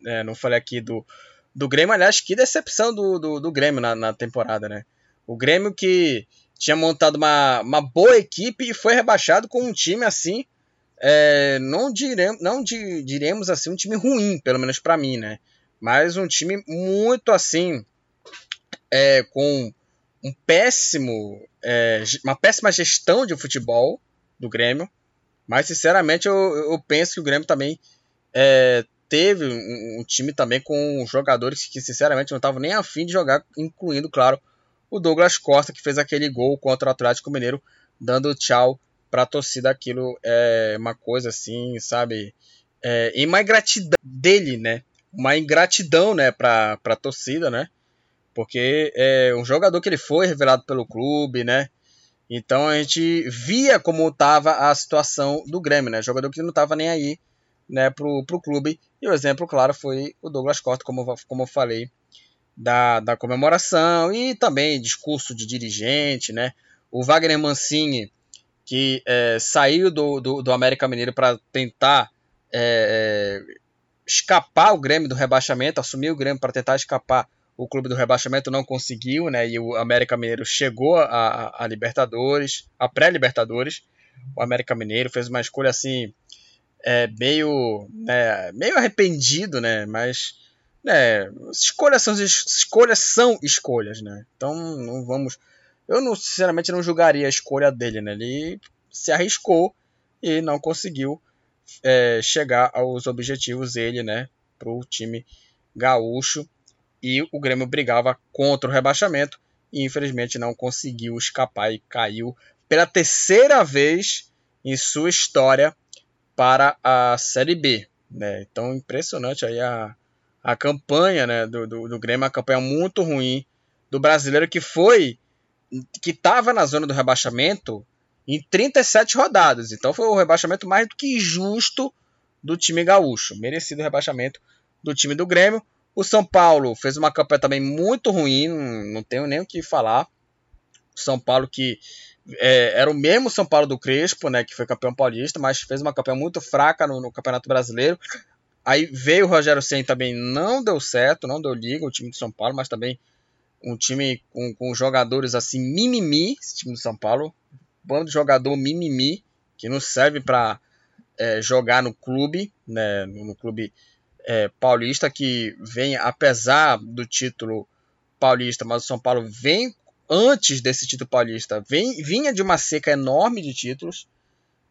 É, não falei aqui do, do Grêmio, aliás, que decepção do, do, do Grêmio na, na, temporada, né? O Grêmio que tinha montado uma, uma boa equipe e foi rebaixado com um time assim, é, não, diremos, não diremos assim, um time ruim, pelo menos para mim, né? Mas um time muito assim, é, com um péssimo, é, uma péssima gestão de futebol do Grêmio. Mas sinceramente eu, eu penso que o Grêmio também é, teve um, um, time também com jogadores que sinceramente não estavam nem afim de jogar, incluindo, claro, o Douglas Costa que fez aquele gol contra o Atlético Mineiro, dando tchau para a torcida. Aquilo é uma coisa assim, sabe? É, e uma ingratidão dele, né? Uma ingratidão, né, para a torcida, né? Porque é um jogador que ele foi revelado pelo clube, né? Então a gente via como estava a situação do Grêmio, né? Jogador que não estava nem aí, né, pro, pro clube. E o exemplo, claro, foi o Douglas Costa, como, como eu falei, da, da comemoração e também discurso de dirigente, né? O Wagner Mancini, que é, saiu do, do, do América Mineiro para tentar é, escapar o Grêmio do rebaixamento, assumir o Grêmio para tentar escapar o clube do rebaixamento, não conseguiu, né? E o América Mineiro chegou a, a Libertadores, a pré-Libertadores. O América Mineiro fez uma escolha assim, é, meio, né, meio arrependido, né? Mas né, escolhas são escolhas são escolhas, né? Então não vamos, eu não sinceramente não julgaria a escolha dele, né? Ele se arriscou e não conseguiu é, chegar aos objetivos ele, né, para o time gaúcho. E o Grêmio brigava contra o rebaixamento e infelizmente não conseguiu escapar e caiu pela terceira vez em sua história para a Série B. Né? Então impressionante aí a, a campanha né, do, do, do Grêmio, uma campanha muito ruim do brasileiro que foi que estava na zona do rebaixamento em 37 rodadas. Então foi o rebaixamento mais do que justo do time gaúcho. Merecido o rebaixamento do time do Grêmio. O São Paulo fez uma campanha também muito ruim, não tenho nem o que falar. O São Paulo que é, era o mesmo São Paulo do Crespo, né, que foi campeão paulista, mas fez uma campanha muito fraca no, no Campeonato Brasileiro. Aí veio o Rogério Senna também, não deu certo, não deu liga o time do São Paulo, mas também um time com, com jogadores assim mimimi, esse time do São Paulo, bando de jogador mimimi que não serve para é, jogar no clube, né, no clube é, paulista, que vem, apesar do título paulista, mas o São Paulo vem antes desse título paulista vem, vinha de uma seca enorme de títulos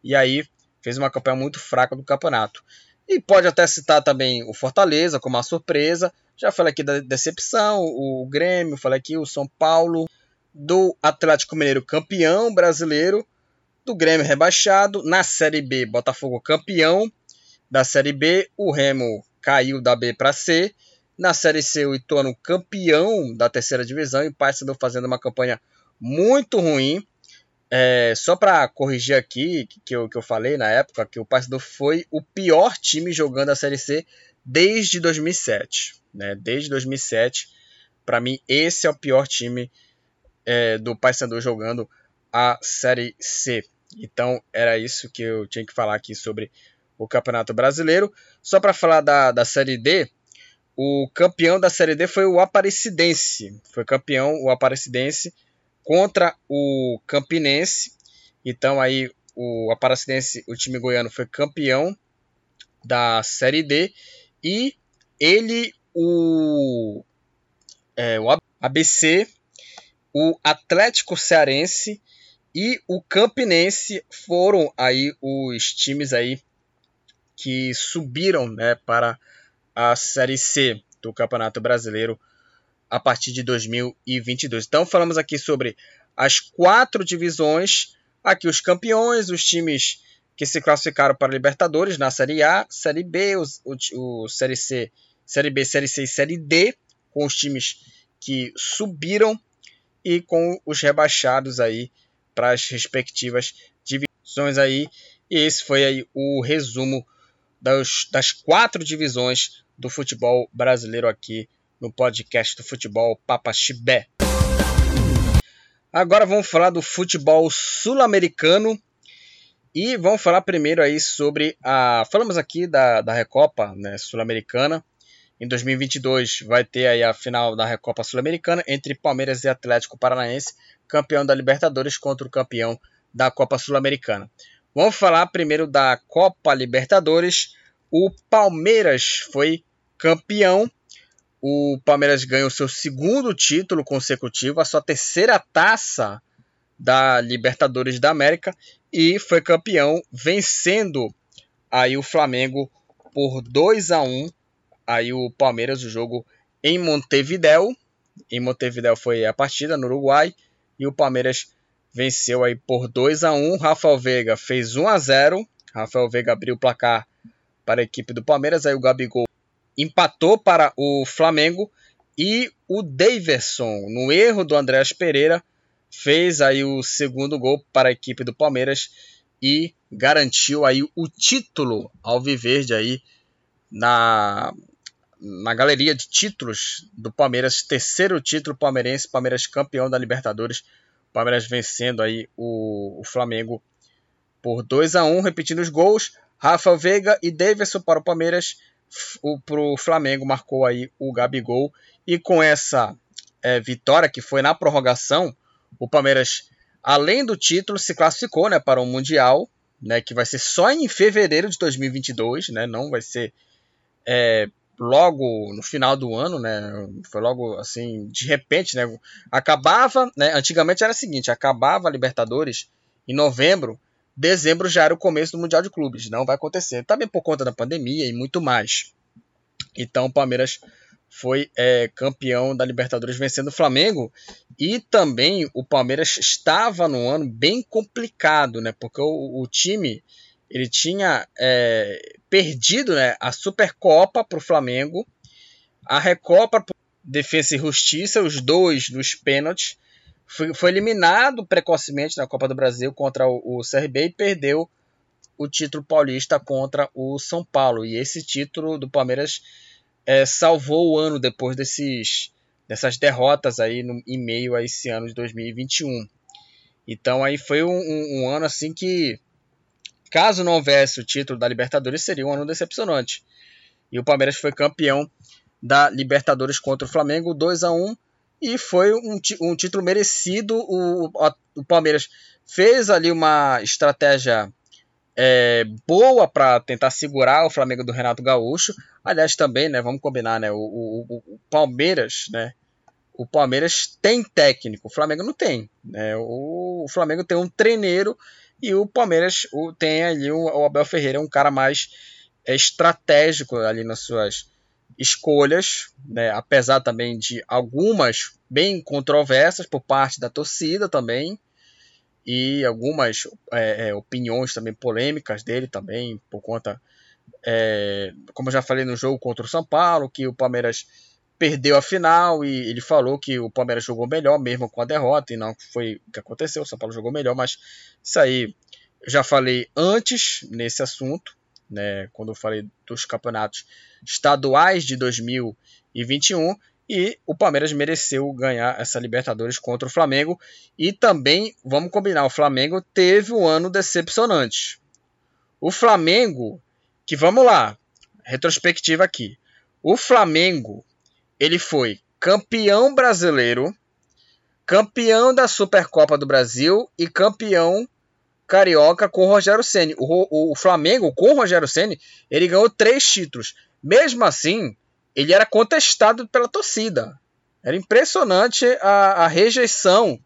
e aí fez uma campanha muito fraca do campeonato. E pode até citar também o Fortaleza como uma surpresa. Já falei aqui da decepção, o Grêmio, falei aqui o São Paulo, do Atlético Mineiro campeão brasileiro, do Grêmio rebaixado, na Série B, Botafogo campeão da Série B, o Remo caiu da B para C, na Série C o Ituano campeão da terceira divisão e o Paysandu fazendo uma campanha muito ruim. É, só para corrigir aqui, que eu, que eu falei na época, que o Paysandu foi o pior time jogando a Série C desde 2007. Né? Desde 2007, para mim, esse é o pior time é, do Paysandu jogando a Série C. Então, era isso que eu tinha que falar aqui sobre o Campeonato Brasileiro. Só para falar da, da Série D, o campeão da Série D foi o Aparecidense. Foi campeão o Aparecidense contra o Campinense. Então aí o Aparecidense, o time goiano, foi campeão da Série D e ele, o, é, o ABC, o Atlético Cearense e o Campinense foram aí os times aí que subiram né, para a Série C do Campeonato Brasileiro a partir de 2022. Então falamos aqui sobre as quatro divisões, aqui os campeões, os times que se classificaram para Libertadores na Série A, Série B, o, o Série C, Série B, Série C e Série D, com os times que subiram e com os rebaixados aí para as respectivas divisões aí. E esse foi aí o resumo das, das quatro divisões do futebol brasileiro aqui no podcast do futebol Papa Chibé. Agora vamos falar do futebol sul-americano e vamos falar primeiro aí sobre a. Falamos aqui da, da Recopa né, Sul-Americana. Em 2022 vai ter aí a final da Recopa Sul-Americana entre Palmeiras e Atlético Paranaense, campeão da Libertadores contra o campeão da Copa Sul-Americana. Vamos falar primeiro da Copa Libertadores. O Palmeiras foi campeão o Palmeiras ganhou seu segundo título consecutivo, a sua terceira taça da Libertadores da América e foi campeão vencendo aí o Flamengo por 2 a 1. Aí o Palmeiras o jogo em Montevidéu. Em Montevidéu foi a partida no Uruguai e o Palmeiras venceu aí por 2 a 1. Rafael Veiga fez 1 a 0. Rafael Veiga abriu o placar para a equipe do Palmeiras, aí o Gabigol empatou para o Flamengo e o Daverson, no erro do Andréas Pereira, fez aí o segundo gol para a equipe do Palmeiras e garantiu aí o título ao Viverde aí na na galeria de títulos do Palmeiras, terceiro título palmeirense, Palmeiras campeão da Libertadores, Palmeiras vencendo aí o, o Flamengo por 2 a 1, repetindo os gols, Rafa Veiga e Davidson para o Palmeiras, o Flamengo marcou aí o Gabigol. E com essa é, vitória, que foi na prorrogação, o Palmeiras, além do título, se classificou né, para o Mundial, né, que vai ser só em fevereiro de 2022, né, não vai ser é, logo no final do ano, né, foi logo assim, de repente, né, acabava, né, antigamente era o seguinte, acabava a Libertadores em novembro, dezembro já era o começo do Mundial de Clubes. Não vai acontecer. Também por conta da pandemia e muito mais. Então o Palmeiras foi é, campeão da Libertadores vencendo o Flamengo. E também o Palmeiras estava num ano bem complicado, né? Porque o, o time ele tinha é, perdido né, a Supercopa para o Flamengo, a Recopa por Defesa e Justiça, os dois nos pênaltis foi, foi eliminado precocemente na Copa do Brasil contra o, o CRB e perdeu o título paulista contra o São Paulo. E esse título do Palmeiras é, salvou o ano depois desses, dessas derrotas aí no, em meio a esse ano de 2021. Então aí foi um, um, um, ano assim que, caso não houvesse o título da Libertadores, seria um ano decepcionante. E o Palmeiras foi campeão da Libertadores contra o Flamengo, 2 a 1 e foi um, um título merecido. O, o, Palmeiras fez ali uma estratégia é, boa para tentar segurar o Flamengo do Renato Gaúcho. Aliás, também, né, vamos combinar, né, o, o, o Palmeiras, né, o Palmeiras tem técnico, o Flamengo não tem. Né? O, Flamengo tem um treineiro e o Palmeiras o, tem ali o, o Abel Ferreira, um cara mais é, estratégico ali nas suas escolhas, né? apesar também de algumas bem controversas por parte da torcida também e algumas é, é, opiniões também polêmicas dele também por conta, é, como eu já falei no jogo contra o São Paulo, que o Palmeiras perdeu a final e ele falou que o Palmeiras jogou melhor mesmo com a derrota e não foi o que aconteceu, o São Paulo jogou melhor, mas isso aí eu já falei antes nesse assunto, né, quando eu falei dos campeonatos estaduais de 2021 e o Palmeiras mereceu ganhar essa Libertadores contra o Flamengo e também, vamos combinar, o Flamengo teve um ano decepcionante. O Flamengo, que vamos lá, retrospectiva aqui. O Flamengo ele foi campeão brasileiro, campeão da Supercopa do Brasil e campeão carioca com o Rogério Ceni. O, o, Flamengo com o Rogério Ceni ele ganhou três títulos. Mesmo assim, ele era contestado pela torcida. Era impressionante a, a rejeição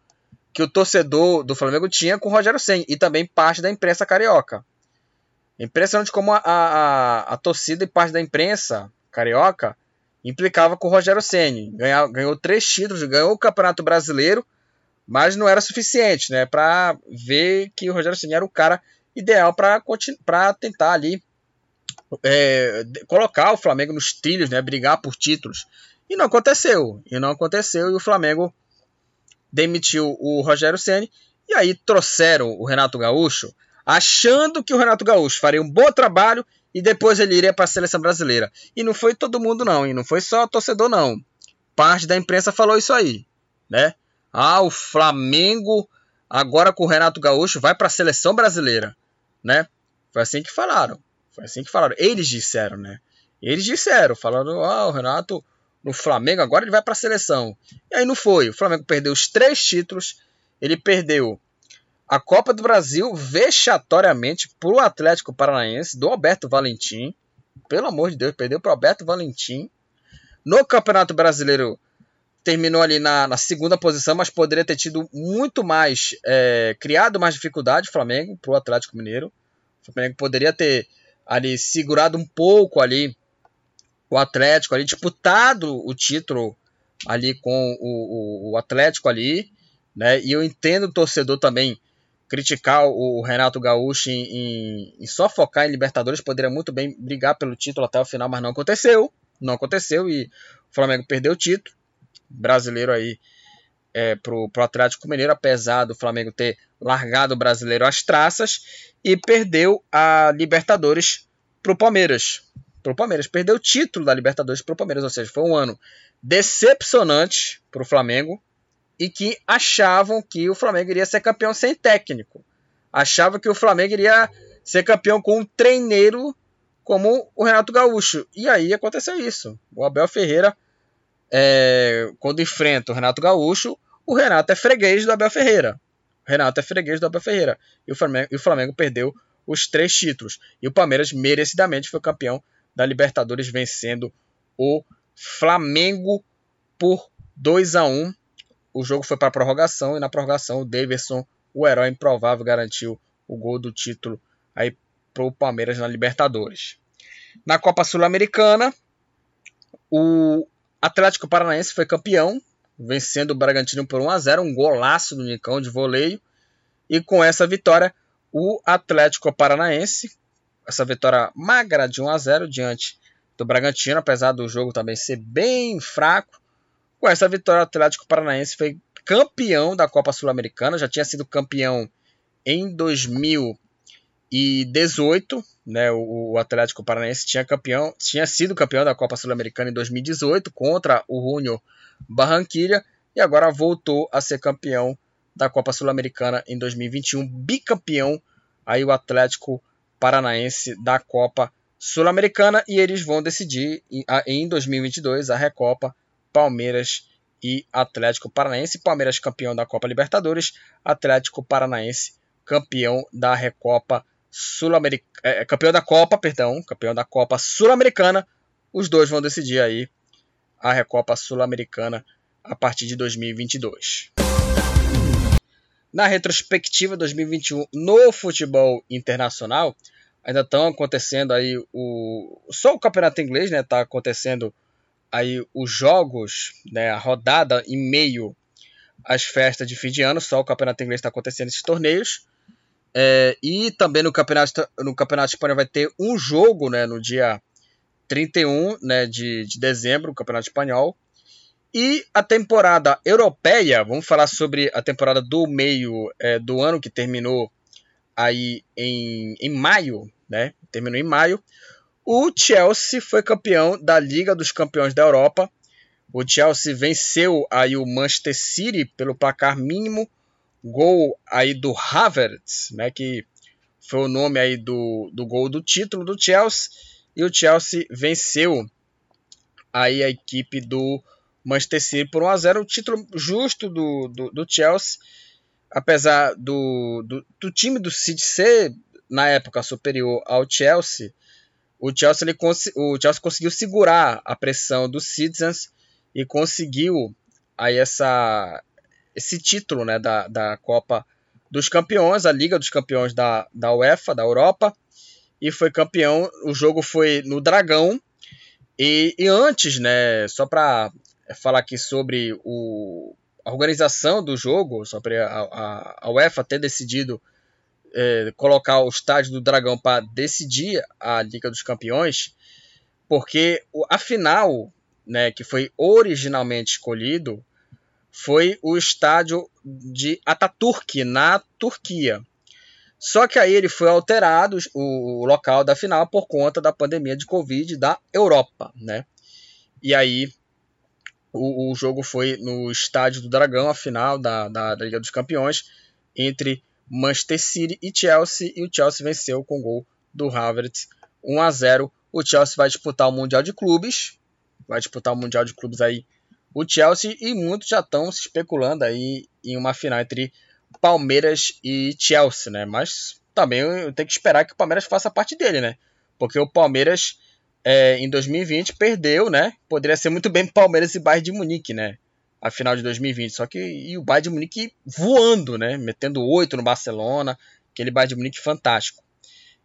que o torcedor do Flamengo tinha com o Rogério Ceni e também parte da imprensa carioca. Impressionante como a, a, a torcida e parte da imprensa carioca implicava com o Rogério Ceni. Ganhou, três títulos, ganhou o Campeonato Brasileiro, mas não era suficiente, né, para ver que o Rogério Ceni era o cara ideal para tentar ali é, colocar o Flamengo nos trilhos, né, brigar por títulos. E não aconteceu. E não aconteceu e o Flamengo demitiu o Rogério Ceni e aí trouxeram o Renato Gaúcho, achando que o Renato Gaúcho faria um bom trabalho e depois ele iria para a seleção brasileira. E não foi todo mundo não, e não foi só torcedor não. Parte da imprensa falou isso aí, né? Ah, o Flamengo agora com o Renato Gaúcho vai para a seleção brasileira, né? Foi assim que falaram. Foi assim que falaram. Eles disseram, né? Eles disseram, falando, ah, o Renato no Flamengo agora ele vai para a seleção. E aí não foi. O Flamengo perdeu os três títulos. Ele perdeu a Copa do Brasil vexatoriamente para o Atlético Paranaense do Alberto Valentim. Pelo amor de Deus, perdeu para o Alberto Valentim. No Campeonato Brasileiro terminou ali na, na, segunda posição, mas poderia ter tido muito mais, é, criado mais dificuldade Flamengo para o Atlético Mineiro. O Flamengo poderia ter ali segurado um pouco ali o Atlético, ali disputado o título ali com o, o, o Atlético ali, né? E eu entendo o torcedor também criticar o Renato Gaúcho em, em, só focar em Libertadores, poderia muito bem brigar pelo título até o final, mas não aconteceu. Não aconteceu e o Flamengo perdeu o título. Brasileiro aí é, pro, pro Atlético Mineiro, apesar do Flamengo ter largado o brasileiro às traças e perdeu a Libertadores pro Palmeiras. Pro Palmeiras. Perdeu o título da Libertadores pro Palmeiras, ou seja, foi um ano decepcionante pro Flamengo e que achavam que o Flamengo iria ser campeão sem técnico. Achavam que o Flamengo iria ser campeão com um treineiro como o Renato Gaúcho. E aí aconteceu isso. O Abel Ferreira, é, quando enfrenta o Renato Gaúcho, o Renato é freguês do Abel Ferreira. O Renato é freguês do Abel Ferreira. E o Flamengo, e o Flamengo perdeu os três títulos. E o Palmeiras merecidamente foi campeão da Libertadores, vencendo o Flamengo por 2 a 1 o jogo foi para a prorrogação e na prorrogação o Davidson, o herói improvável, garantiu o gol do título aí para o Palmeiras na Libertadores. Na Copa Sul-Americana, o Atlético Paranaense foi campeão, vencendo o Bragantino por 1 a 0, um golaço do Nicão de voleio. E com essa vitória, o Atlético Paranaense, essa vitória magra de 1 a 0 diante do Bragantino, apesar do jogo também ser bem fraco, com essa vitória, o Atlético Paranaense foi campeão da Copa Sul-Americana, já tinha sido campeão em 2018, né? O, Atlético Paranaense tinha campeão, tinha sido campeão da Copa Sul-Americana em 2018 contra o Júnior Barranquilla e agora voltou a ser campeão da Copa Sul-Americana em 2021, bicampeão aí o Atlético Paranaense da Copa Sul-Americana e eles vão decidir em 2022 a Recopa Palmeiras e Atlético Paranaense. Palmeiras campeão da Copa Libertadores, Atlético Paranaense campeão da Recopa Sul-Americana, é, campeão da Copa, perdão, campeão da Copa Sul-Americana. Os dois vão decidir aí a Recopa Sul-Americana a partir de 2022. Na retrospectiva 2021 no futebol internacional, ainda estão acontecendo aí o só o campeonato inglês, né, tá acontecendo aí os jogos, né, a rodada em meio às festas de fim de ano, só o campeonato inglês está acontecendo esses torneios. É, e também no campeonato no campeonato espanhol vai ter um jogo, né, no dia 31, né, de, de dezembro, o campeonato espanhol. E a temporada europeia, vamos falar sobre a temporada do meio é, do ano que terminou aí em, em maio, né? Terminou em maio. O Chelsea foi campeão da Liga dos Campeões da Europa. O Chelsea venceu aí o Manchester City pelo placar mínimo. Gol aí do Havertz, né? Que foi o nome aí do, do gol do título do Chelsea. E o Chelsea venceu aí a equipe do Manchester City por 1 a 0 o título justo do, do, do Chelsea apesar do, do, do, time do City ser na época superior ao Chelsea, o Chelsea, ele o Chelsea conseguiu segurar a pressão dos Citizens e conseguiu aí essa, esse título né, da, da Copa dos Campeões, a Liga dos Campeões da, da UEFA, da Europa, e foi campeão. O jogo foi no Dragão. E, e antes, né, só para falar aqui sobre o, a organização do jogo, sobre a, a, a UEFA ter decidido é, colocar o estádio do Dragão para decidir a Liga dos Campeões, porque a final, né, que foi originalmente escolhido, foi o estádio de Ataturk, na Turquia. Só que aí ele foi alterado o, local da final por conta da pandemia de Covid da Europa, né? E aí o, o jogo foi no Estádio do Dragão, a final da, da, da, Liga dos Campeões, entre Manchester City e Chelsea, e o Chelsea venceu com o gol do Havertz 1 a 0. O Chelsea vai disputar o Mundial de Clubes, vai disputar o Mundial de Clubes aí o Chelsea, e muitos já estão se especulando aí em uma final entre Palmeiras e Chelsea, né? Mas também eu tenho que esperar que o Palmeiras faça parte dele, né? Porque o Palmeiras é, em 2020 perdeu, né? Poderia ser muito bem Palmeiras e Bayern de Munique, né? A final de 2020. Só que e o Bayern de Munique voando, né? Metendo oito no Barcelona. Aquele Bayern de Munique fantástico.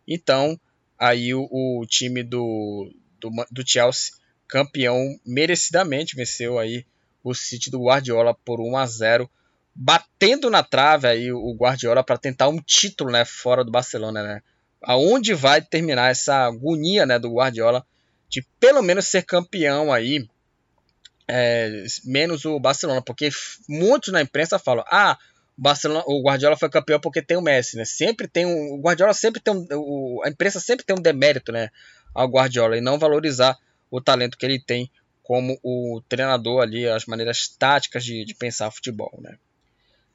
Então, aí o, o time do, do, do, Chelsea, campeão merecidamente, venceu aí o City do Guardiola por 1 a 0 batendo na trave aí o Guardiola para tentar um título, né, fora do Barcelona, né? aonde vai terminar essa agonia né, do Guardiola de pelo menos ser campeão aí, é, menos o Barcelona, porque muitos na imprensa falam, ah, o, Barcelona, o Guardiola foi campeão porque tem o Messi, né? Sempre tem um, o Guardiola sempre tem um, o, a imprensa sempre tem um demérito, né, ao Guardiola e não valorizar o talento que ele tem como o treinador ali, as maneiras táticas de, de pensar futebol, né?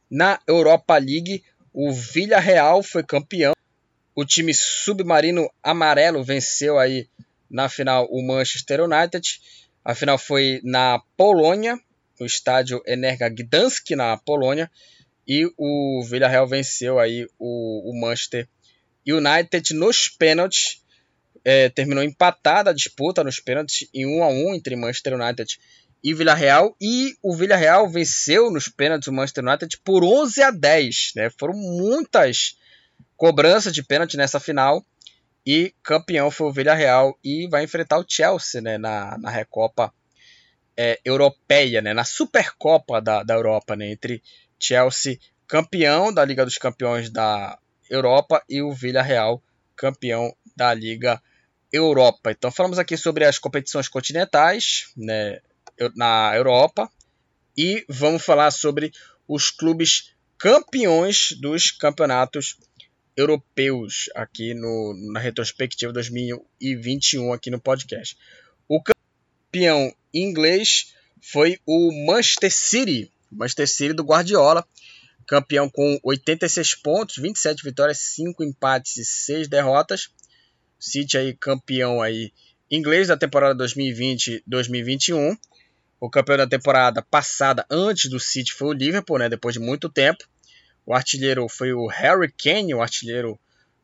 Na Europa League, o Villarreal foi campeão o time submarino amarelo venceu aí na final o Manchester United. A final foi na Polônia, no estádio Energa Gdansk, na Polônia. E o Villarreal venceu aí o, o Manchester United nos pênaltis. É, terminou empatada a disputa nos pênaltis em 1 a 1 entre Manchester United e Villarreal. E o Villarreal venceu nos pênaltis o Manchester United por 11 a 10. Né? Foram muitas cobrança de pênalti nessa final. E campeão foi o Villarreal e vai enfrentar o Chelsea né, na, na Recopa é, Europeia, né, na Supercopa da, da Europa, né, entre Chelsea, campeão da Liga dos Campeões da Europa, e o Villarreal, campeão da Liga Europa. Então falamos aqui sobre as competições continentais né, na Europa e vamos falar sobre os clubes campeões dos campeonatos europeus aqui no, na retrospectiva 2021 aqui no podcast. O campeão inglês foi o Manchester City, Manchester City do Guardiola, campeão com 86 pontos, 27 vitórias, 5 empates e 6 derrotas. City aí campeão aí inglês da temporada 2020-2021. O campeão da temporada passada antes do City foi o Liverpool, né, depois de muito tempo. O artilheiro foi o Harry Kane, o artilheiro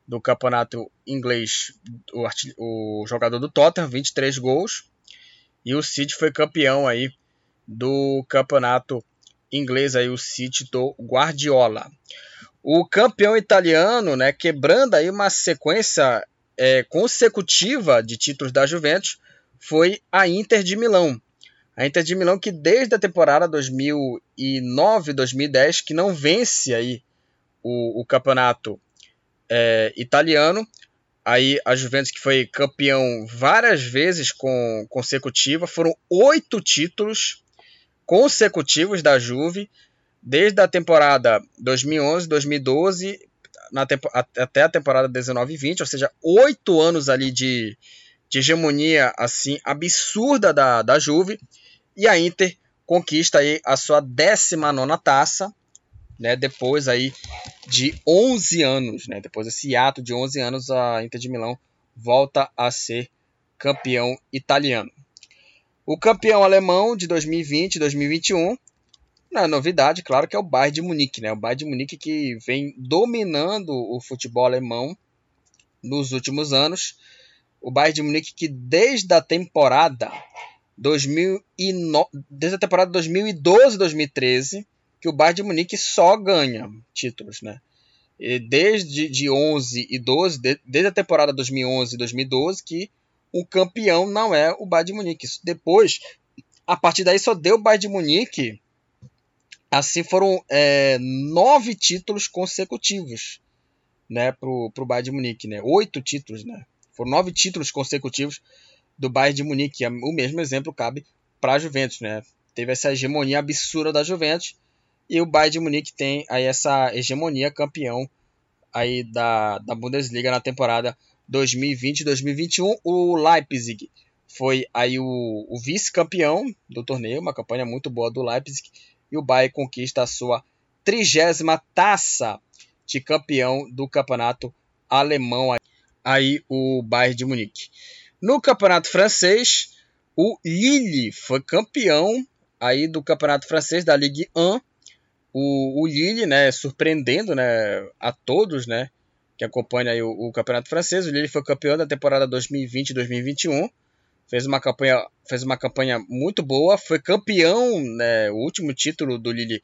do campeonato inglês, o, o jogador do Tottenham, 23 gols. E o City foi campeão aí do campeonato inglês aí o City do Guardiola. O campeão italiano, né, quebrando aí uma sequência é, consecutiva de títulos da Juventus, foi a Inter de Milão. A Inter de Milão que desde a temporada 2009-2010 que não vence aí o, o campeonato é, italiano. Aí a Juventus que foi campeão várias vezes com consecutiva, foram oito títulos consecutivos da Juve desde a temporada 2011, 2012 na até a temporada 19 e 20, ou seja, oito anos ali de, de hegemonia assim absurda da, da Juve e a Inter conquista aí a sua 19 taça, né, depois aí de 11 anos, né, depois desse ato de 11 anos a Inter de Milão volta a ser campeão italiano. O campeão alemão de 2020 e 2021, não é novidade, claro que é o Bayern de Munique, né? O Bayern de Munique que vem dominando o futebol alemão nos últimos anos. O Bayern de Munique que desde a temporada 2009, desde a temporada 2012-2013 que o Bayern de Munique só ganha títulos, né? E desde de 11 e 12, desde a temporada 2011 e 2012 que o campeão não é o Bayern de Munique. Depois, a partir daí só deu o Bayern de Munique. Assim foram é, nove títulos consecutivos, né, pro, pro Bayern de Munique, né? Oito títulos, né? Foram nove títulos consecutivos do Bayern de Munique. O mesmo exemplo cabe para a Juventus, né? Teve essa hegemonia absurda da Juventus e o Bayern de Munique tem aí essa hegemonia campeão aí da, da Bundesliga na temporada 2020-2021. O Leipzig foi aí o, o vice-campeão do torneio, uma campanha muito boa do Leipzig, e o Bayern conquista a sua trigésima taça de campeão do campeonato alemão, aí o Bayern de Munique. No campeonato francês, o Lille foi campeão aí do campeonato francês da Ligue 1. O, o Lille, né, surpreendendo, né, a todos, né, que acompanha aí o, o campeonato francês. O Lille foi campeão da temporada 2020-2021. Fez uma campanha, fez uma campanha muito boa, foi campeão, né, o último título do Lille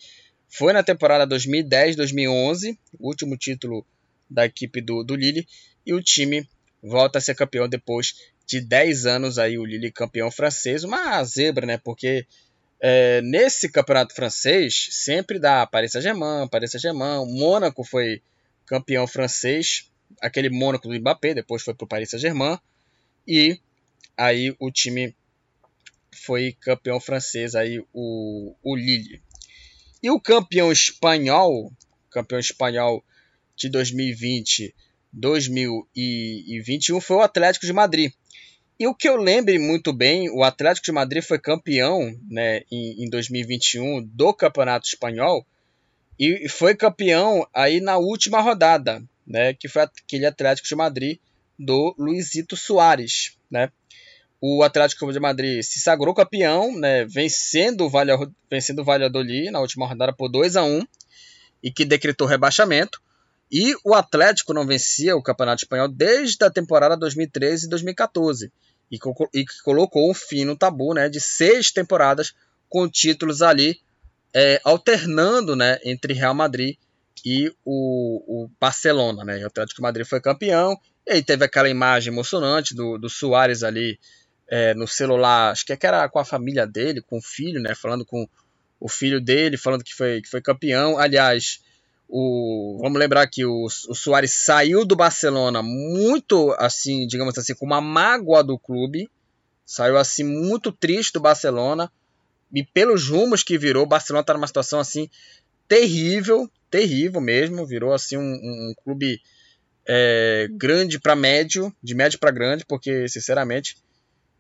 foi na temporada 2010-2011, o último título da equipe do, do Lille, e o time volta a ser campeão depois de 10 anos aí o Lille campeão francês, uma zebra, né? Porque é, nesse campeonato francês sempre dá Paris Saint-Germain, Paris Saint-Germain, Mônaco foi campeão francês, aquele Mônaco do Mbappé, depois foi para o Paris Saint-Germain e aí o time foi campeão francês aí o, o Lille. E o campeão espanhol, campeão espanhol de 2020 2021 foi o Atlético de Madrid. E o que eu lembre muito bem, o Atlético de Madrid foi campeão né, em, em 2021 do Campeonato Espanhol e foi campeão aí na última rodada, né, que foi aquele Atlético de Madrid do Luizito Soares, né? O Atlético de Madrid se sagrou campeão, né, vencendo o Valladolid, vencendo o Valladolid na última rodada por 2 a 1 e que decretou rebaixamento. E o Atlético não vencia o Campeonato Espanhol desde a temporada 2013 e 2014 e, que colocou um fim no tabu né, de seis temporadas com títulos ali é, alternando né, entre Real Madrid e o, o Barcelona. Né? O Atlético Madrid foi campeão e aí teve aquela imagem emocionante do, do Soares ali é, no celular, acho que era com a família dele, com o filho, né, falando com o filho dele, falando que foi, que foi campeão. Aliás, o, vamos lembrar que o, o Soares saiu do Barcelona muito assim, digamos assim, com uma mágoa do clube. Saiu assim muito triste do Barcelona. E pelos rumos que virou, o Barcelona está numa situação assim terrível, terrível mesmo. Virou assim um, um clube é, grande para médio, de médio para grande, porque sinceramente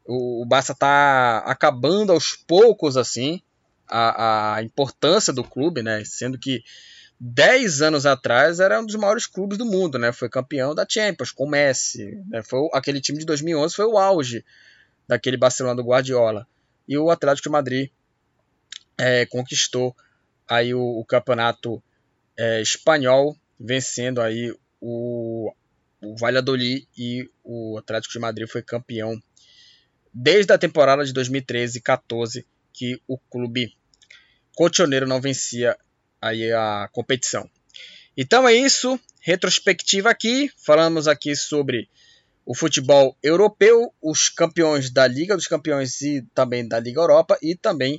o, o Barça está acabando aos poucos assim a, a importância do clube, né? Sendo que 10 anos atrás era um dos maiores clubes do mundo, né? Foi campeão da Champions com o Messi, né? Foi aquele time de 2011 foi o auge daquele Barcelona do Guardiola. E o Atlético de Madrid é, conquistou aí o, o campeonato é, espanhol, vencendo aí o, o Valladolid e o Atlético de Madrid foi campeão desde a temporada de 2013, 14 que o clube cotioneiro não vencia aí a competição. Então é isso, retrospectiva aqui, falamos aqui sobre o futebol europeu, os campeões da Liga dos Campeões e também da Liga Europa e também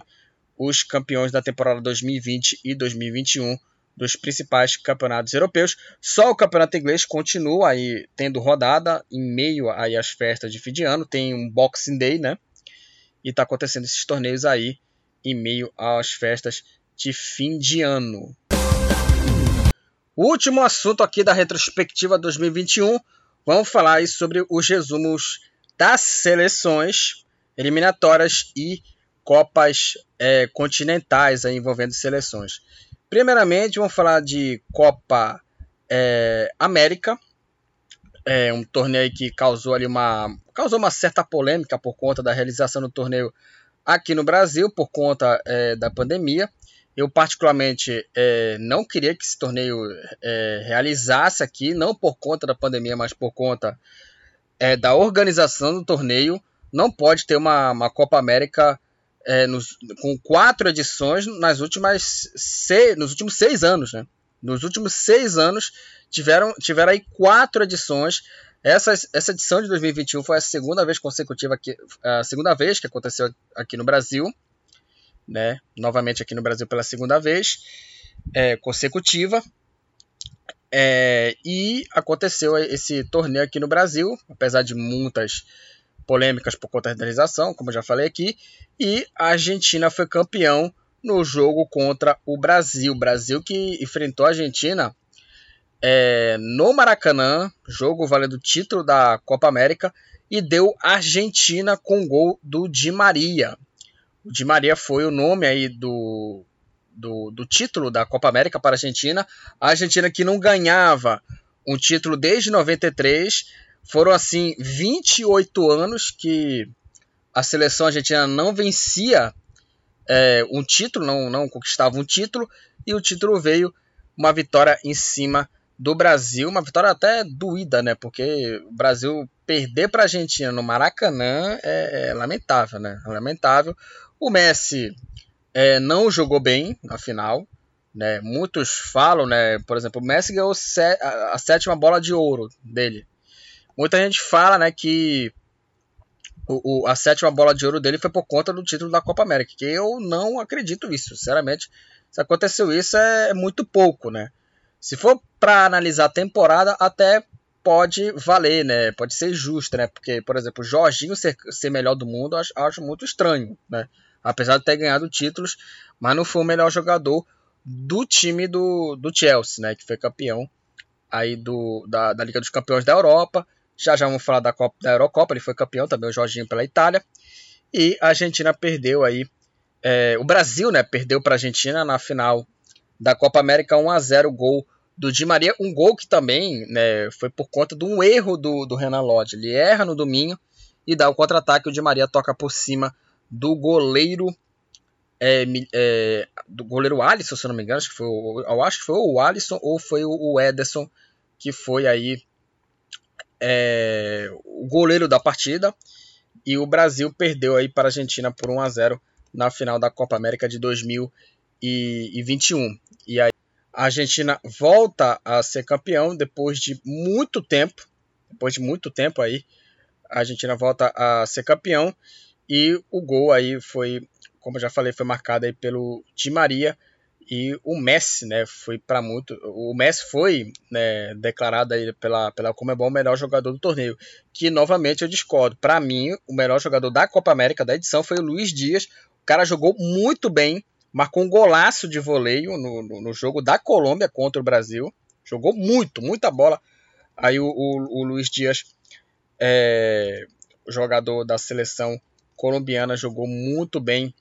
os campeões da temporada 2020 e 2021 dos principais campeonatos europeus. Só o campeonato inglês continua aí tendo rodada em meio aí às festas de fim de ano, tem um Boxing Day, né? E está acontecendo esses torneios aí em meio às festas de fim de ano. O último assunto aqui da retrospectiva 2021, vamos falar sobre os resumos das seleções eliminatórias e copas é, continentais aí envolvendo seleções. Primeiramente, vamos falar de Copa é, América, é um torneio que causou ali uma causou uma certa polêmica por conta da realização do torneio aqui no Brasil por conta é, da pandemia. Eu, particularmente, é, não queria que esse torneio é, realizasse aqui, não por conta da pandemia, mas por conta é, da organização do torneio. Não pode ter uma, uma Copa América é, nos, com quatro edições nas últimas seis, nos últimos seis anos. Né? Nos últimos seis anos tiveram, tiveram aí quatro edições. Essa, essa edição de 2021 foi a segunda vez consecutiva que a segunda vez que aconteceu aqui no Brasil né? Novamente aqui no Brasil pela segunda vez é, consecutiva. É, e aconteceu esse torneio aqui no Brasil, apesar de muitas polêmicas por conta da realização, como já falei aqui, e a Argentina foi campeão no jogo contra o Brasil. Brasil que enfrentou a Argentina é, no Maracanã, jogo valendo o título da Copa América, e deu Argentina com gol do Di Maria. O Di Maria foi o nome aí do, do, do título da Copa América para a Argentina. A Argentina que não ganhava um título desde 93. Foram assim 28 anos que a seleção argentina não vencia é, um título, não, não conquistava um título, e o título veio uma vitória em cima do Brasil, uma vitória até doída, né? Porque o Brasil perder para a Argentina no Maracanã é, é, lamentável, né? É lamentável. O Messi é, não jogou bem na final. Né? Muitos falam, né? por exemplo, o Messi ganhou a sétima bola de ouro dele. Muita gente fala né, que o, o, a sétima bola de ouro dele foi por conta do título da Copa América, que eu não acredito isso, sinceramente. Se aconteceu isso é muito pouco, né? Se for para analisar a temporada, até pode valer, né? Pode ser justo, né? Porque, por exemplo, o Jorginho ser, ser melhor do mundo, eu acho, acho muito estranho, né? Apesar de ter ganhado títulos, mas não foi o melhor jogador do time do, do Chelsea, né, que foi campeão aí do, da, da Liga dos Campeões da Europa. Já já vamos falar da, Copa, da Eurocopa, ele foi campeão também, o Jorginho pela Itália. E a Argentina perdeu aí, é, o Brasil, né, perdeu para a Argentina na final da Copa América 1 a 0 gol do Di Maria, um gol que também né, foi por conta de um erro do, do Renan Lodge. Ele erra no domingo e dá o contra-ataque, o Di Maria toca por cima do goleiro é, é, do goleiro Alisson, se não me engano, acho que foi, eu acho que foi o Alisson ou foi o Ederson que foi aí é, o goleiro da partida e o Brasil perdeu aí para a Argentina por 1 a 0 na final da Copa América de 2021. E aí a Argentina volta a ser campeão depois de muito tempo, depois de muito tempo aí, a Argentina volta a ser campeão e o gol aí foi, como eu já falei, foi marcado aí pelo Di Maria e o Messi, né, foi para muito, o Messi foi né, declarado aí pela pela Comebol o melhor jogador do torneio, que novamente eu discordo. Para mim, o melhor jogador da Copa América da edição foi o Luiz Dias. O cara jogou muito bem, marcou um golaço de voleio no, no, no jogo da Colômbia contra o Brasil. Jogou muito, muita bola. Aí o, o, o Luiz Dias, é, jogador da seleção colombiana jogou muito bem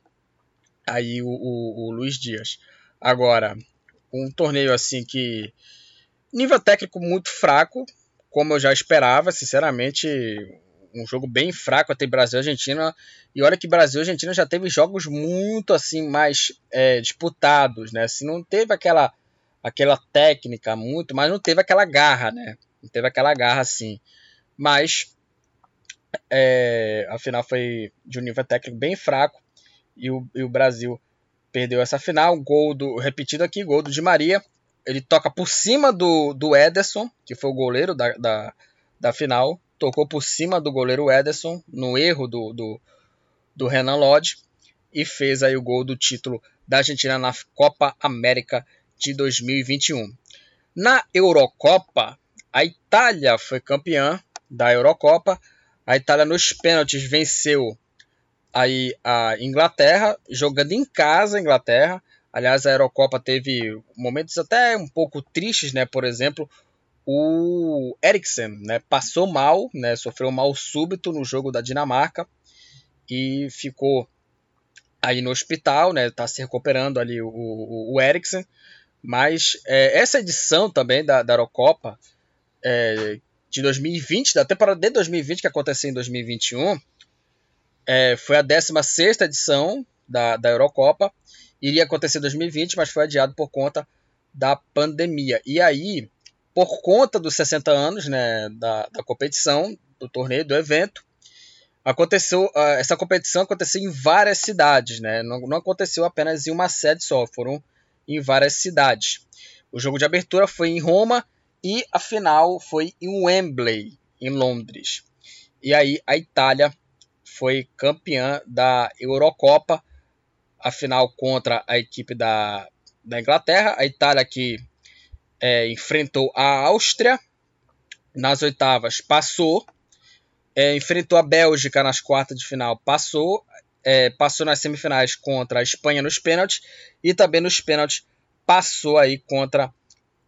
aí o, o, o Luiz Dias. Agora, um torneio assim que nível técnico muito fraco, como eu já esperava, sinceramente, um jogo bem fraco até Brasil e Argentina. E olha que Brasil e Argentina já teve jogos muito assim mais é, disputados, né? Assim, não teve aquela aquela técnica muito, mas não teve aquela garra, né? Não teve aquela garra assim. Mas é, afinal, foi de um nível técnico bem fraco. e o, e o Brasil perdeu essa final. Gol do repetido aqui, gol do Di Maria. Ele toca por cima do, do Ederson, que foi o goleiro da, da, da final. Tocou por cima do goleiro Ederson, no erro do, do, do Renan Lodge. E fez aí o gol do título da Argentina na Copa América de 2021. Na Eurocopa, a Itália foi campeã da Eurocopa. A Itália nos pênaltis venceu aí a Inglaterra, jogando em casa a Inglaterra. Aliás, a Eurocopa teve momentos até um pouco tristes, né? Por exemplo, o Eriksen, né, passou mal, né, sofreu um mal súbito no jogo da Dinamarca e ficou aí no hospital, né, tá se recuperando ali o, o, o Eriksen. Mas é, essa edição também da, da Eurocopa é, de 2020, da temporada de 2020 que aconteceu em 2021, é, foi a 16 edição da, da Eurocopa. Iria acontecer em 2020, mas foi adiado por conta da pandemia. E aí, por conta dos 60 anos né, da, da competição, do torneio, do evento, aconteceu uh, essa competição aconteceu em várias cidades, né? Não, não, aconteceu apenas em uma sede só, foram em várias cidades. O jogo de abertura foi em Roma e a final foi em Wembley, em Londres. E aí a Itália foi campeã da Eurocopa, a final contra a equipe da, da Inglaterra. A Itália que é, enfrentou a Áustria nas oitavas, passou. É, enfrentou a Bélgica nas quartas de final, passou. É, passou nas semifinais contra a Espanha nos pênaltis e também nos pênaltis passou aí contra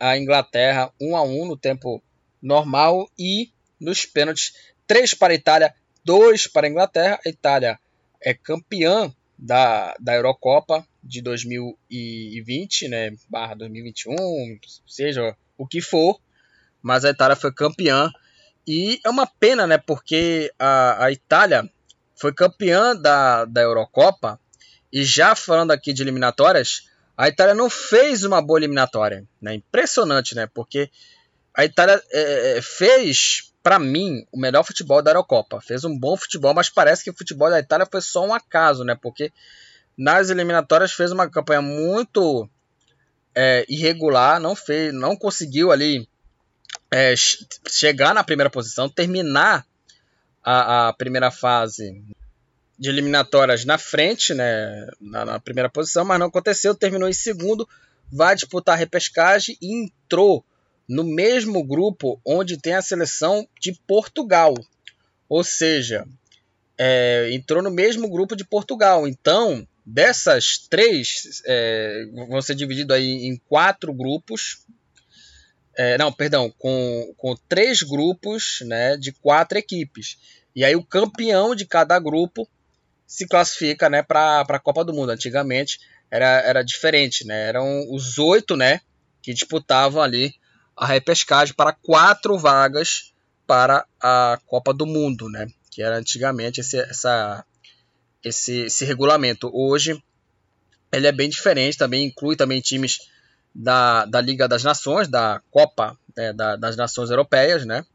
a Inglaterra 1 a 1 no tempo normal e nos pênaltis 3 para a Itália, 2 para a Inglaterra. A Itália é campeã da, da Eurocopa de 2020, né, barra 2021, seja o que for, mas a Itália foi campeã e é uma pena, né, porque a, a Itália foi campeã da, da Eurocopa e já falando aqui de eliminatórias, a Itália não fez uma boa eliminatória, né, impressionante, né, porque a Itália é, é fez para mim, o melhor futebol da Eurocopa. Fez um bom futebol, mas parece que o futebol da Itália foi só um acaso, né? Porque nas eliminatórias fez uma campanha muito é, irregular, não fez, não conseguiu ali é, chegar na primeira posição, terminar a, a, primeira fase de eliminatórias na frente, né, na, na, primeira posição, mas não aconteceu, terminou em segundo, vai disputar a repescagem e entrou no mesmo grupo onde tem a seleção de Portugal, ou seja, é, entrou no mesmo grupo de Portugal. Então, Dessas três, é, vão ser divididos aí em quatro grupos. É, não, perdão, com, com três grupos né, de quatro equipes. E aí o campeão de cada grupo se classifica né, para a Copa do Mundo. Antigamente era, era diferente, né? Eram os oito né, que disputavam ali a repescagem para quatro vagas para a Copa do Mundo, né? Que era antigamente esse, essa esse, esse regulamento. Hoje ele é bem diferente, também inclui também times da, da Liga das Nações, da Copa né, da, das Nações Europeias, né?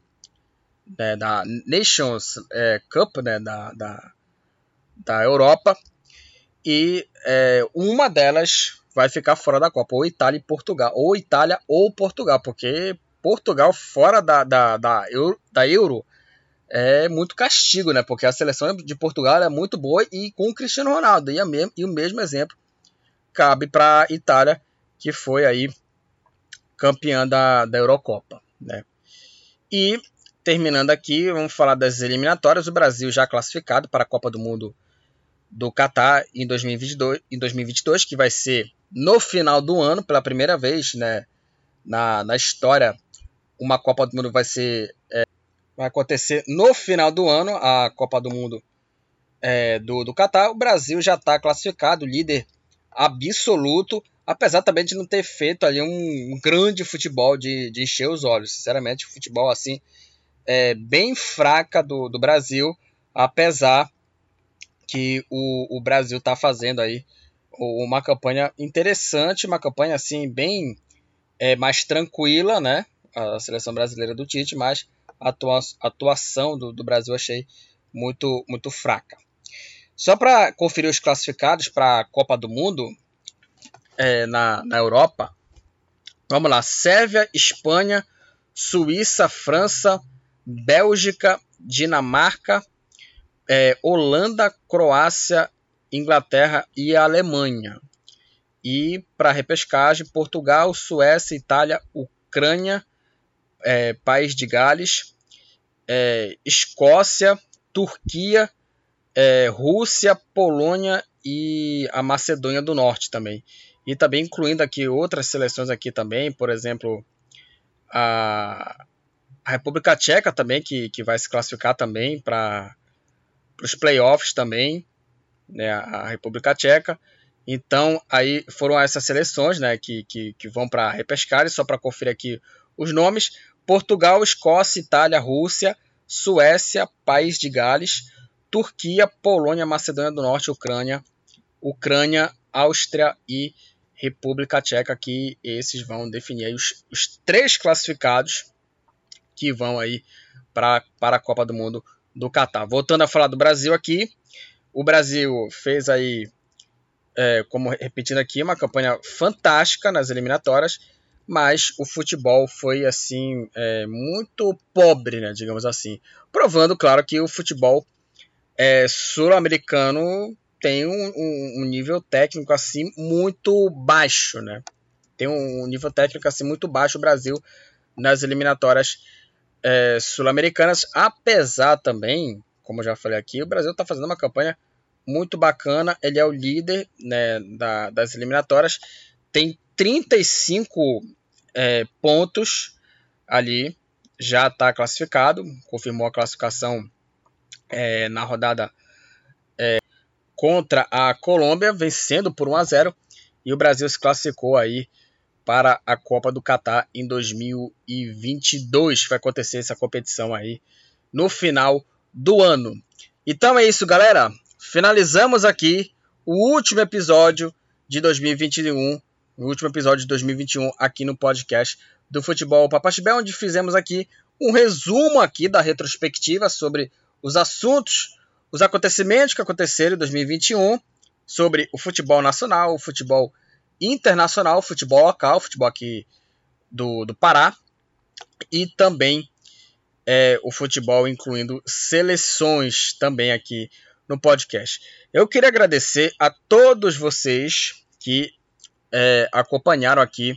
É, da Nations é, Cup, né, da, da, da Europa, e é, uma delas vai ficar fora da Copa, ou Itália e Portugal, ou Itália ou Portugal, porque Portugal fora da, da, da, Euro, da Euro é muito castigo, né? Porque a seleção de Portugal é muito boa e com o Cristiano Ronaldo. E, mesmo, e o mesmo exemplo cabe para a Itália, que foi aí campeã da, da Eurocopa, né? E terminando aqui, vamos falar das eliminatórias. O Brasil já classificado para a Copa do Mundo do Catar em 2022, em 2022, que vai ser no final do ano, pela primeira vez né, na, na história, uma Copa do Mundo vai ser é, vai acontecer no final do ano, a Copa do Mundo é, do, do Qatar. O Brasil já está classificado, líder absoluto, apesar também de não ter feito ali um, um grande futebol de, de, encher os olhos. Sinceramente, futebol assim é bem fraca do, do Brasil, apesar que o, o Brasil está fazendo aí uma campanha interessante, uma campanha assim bem é, mais tranquila, né? A seleção brasileira do Tite, mas a atuação do, do Brasil achei muito, muito fraca. Só para conferir os classificados para a Copa do Mundo é, na, na Europa. Vamos lá: Sérvia, Espanha, Suíça, França, Bélgica, Dinamarca, é, Holanda, Croácia, Inglaterra e Alemanha. E para repescagem, Portugal, Suécia, Itália, Ucrânia, é, País de Gales, é, Escócia, Turquia, é, Rússia, Polônia e a Macedônia do Norte também. E também incluindo aqui outras seleções aqui também, por exemplo, a, a República Tcheca também, que, que vai se classificar também para os playoffs também, né, a República Tcheca. Então, aí foram essas seleções né, que, que, que vão para repescar, só para conferir aqui os nomes. Portugal, Escócia, Itália, Rússia, Suécia, País de Gales, Turquia, Polônia, Macedônia do Norte, Ucrânia, Ucrânia, Áustria e República Tcheca, que esses vão definir os, os três classificados que vão aí para a Copa do Mundo do Catar. Voltando a falar do Brasil aqui, o Brasil fez aí, é, como repetindo aqui, uma campanha fantástica nas eliminatórias, mas o futebol foi assim é, muito pobre, né, digamos assim, provando, claro, que o futebol é, sul-americano tem um, um, um, nível técnico assim muito baixo, né? Tem um nível técnico assim muito baixo o Brasil nas eliminatórias é, sul-americanas, apesar também, como eu já falei aqui, o Brasil está fazendo uma campanha muito bacana. Ele é o líder né, da, das eliminatórias, tem 35 é, pontos ali, já está classificado, confirmou a classificação é, na rodada é, contra a Colômbia, vencendo por 1 a 0 e o Brasil se classificou aí para a Copa do Catar em 2022. Vai acontecer essa competição aí no final do ano. Então é isso, galera. Finalizamos aqui o último episódio de 2021 no último episódio de 2021 aqui no podcast do Futebol Papaxibé, onde fizemos aqui um resumo aqui da retrospectiva sobre os assuntos, os acontecimentos que aconteceram em 2021, sobre o futebol nacional, o futebol internacional, futebol local, futebol aqui do, do Pará, e também é, o futebol incluindo seleções também aqui no podcast. Eu queria agradecer a todos vocês que é, acompanharam aqui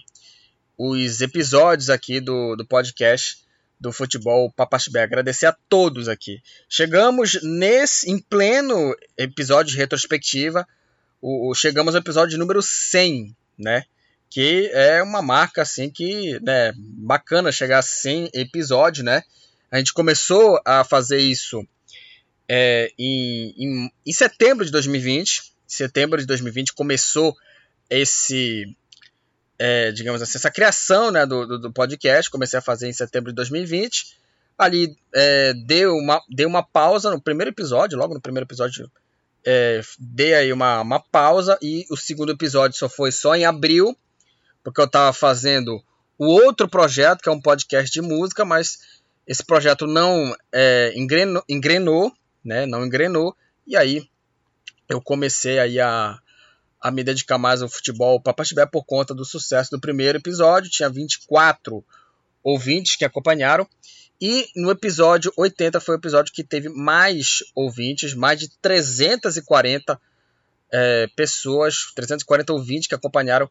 os episódios aqui do, do podcast do futebol Papaxibé. Agradecer a todos aqui. Chegamos nesse em pleno episódio de retrospectiva. O, o, chegamos ao episódio número 100, né? Que é uma marca assim que, né, bacana chegar a 100 episódios, né? A gente começou a fazer isso é, em, em, em setembro de 2020. Em setembro de 2020 começou esse, é, digamos assim, essa criação né, do, do, do, podcast. Comecei a fazer em setembro de 2020. Ali é, deu, uma, deu uma pausa no primeiro episódio, logo no primeiro episódio é, dei aí uma, uma pausa e o segundo episódio só foi só em abril, porque eu estava fazendo o outro projeto, que é um podcast de música, mas esse projeto não é, engrenou, engrenou, né, não engrenou, e aí eu comecei aí a, a me dedicar mais ao futebol Papaxibé por conta do sucesso do primeiro episódio. Tinha 24 ouvintes que acompanharam. E no episódio 80 foi o episódio que teve mais ouvintes, mais de 340 é, pessoas, 340 ouvintes que acompanharam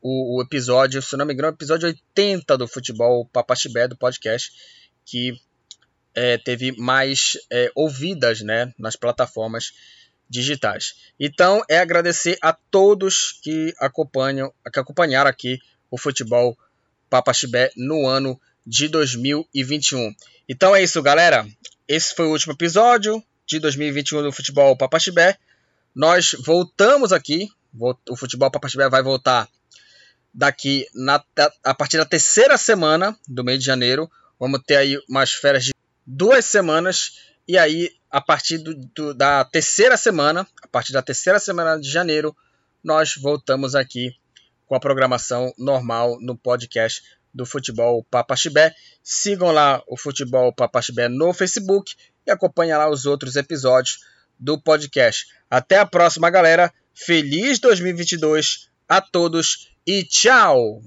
o, o, episódio, se não me engano, o episódio 80 do Futebol Papaxibé, do podcast, que é, teve mais é, ouvidas né, nas plataformas digitais. Então é agradecer a todos que acompanham, que acompanharam aqui o futebol Papaxibé no ano de 2021. Então é isso, galera. Esse foi o último episódio de 2021 do futebol Papaxibé. Nós voltamos aqui. O futebol Papaxibé vai voltar daqui na, a partir da terceira semana do mês de janeiro. Vamos ter aí umas férias de duas semanas e aí, a partir do, do, da terceira semana, a partir da terceira semana de janeiro, nós voltamos aqui com a programação normal no podcast do Futebol Papaxibé. Sigam lá o Futebol Papaxibé no Facebook e acompanhem lá os outros episódios do podcast. Até a próxima, galera. Feliz 2022 a todos e tchau!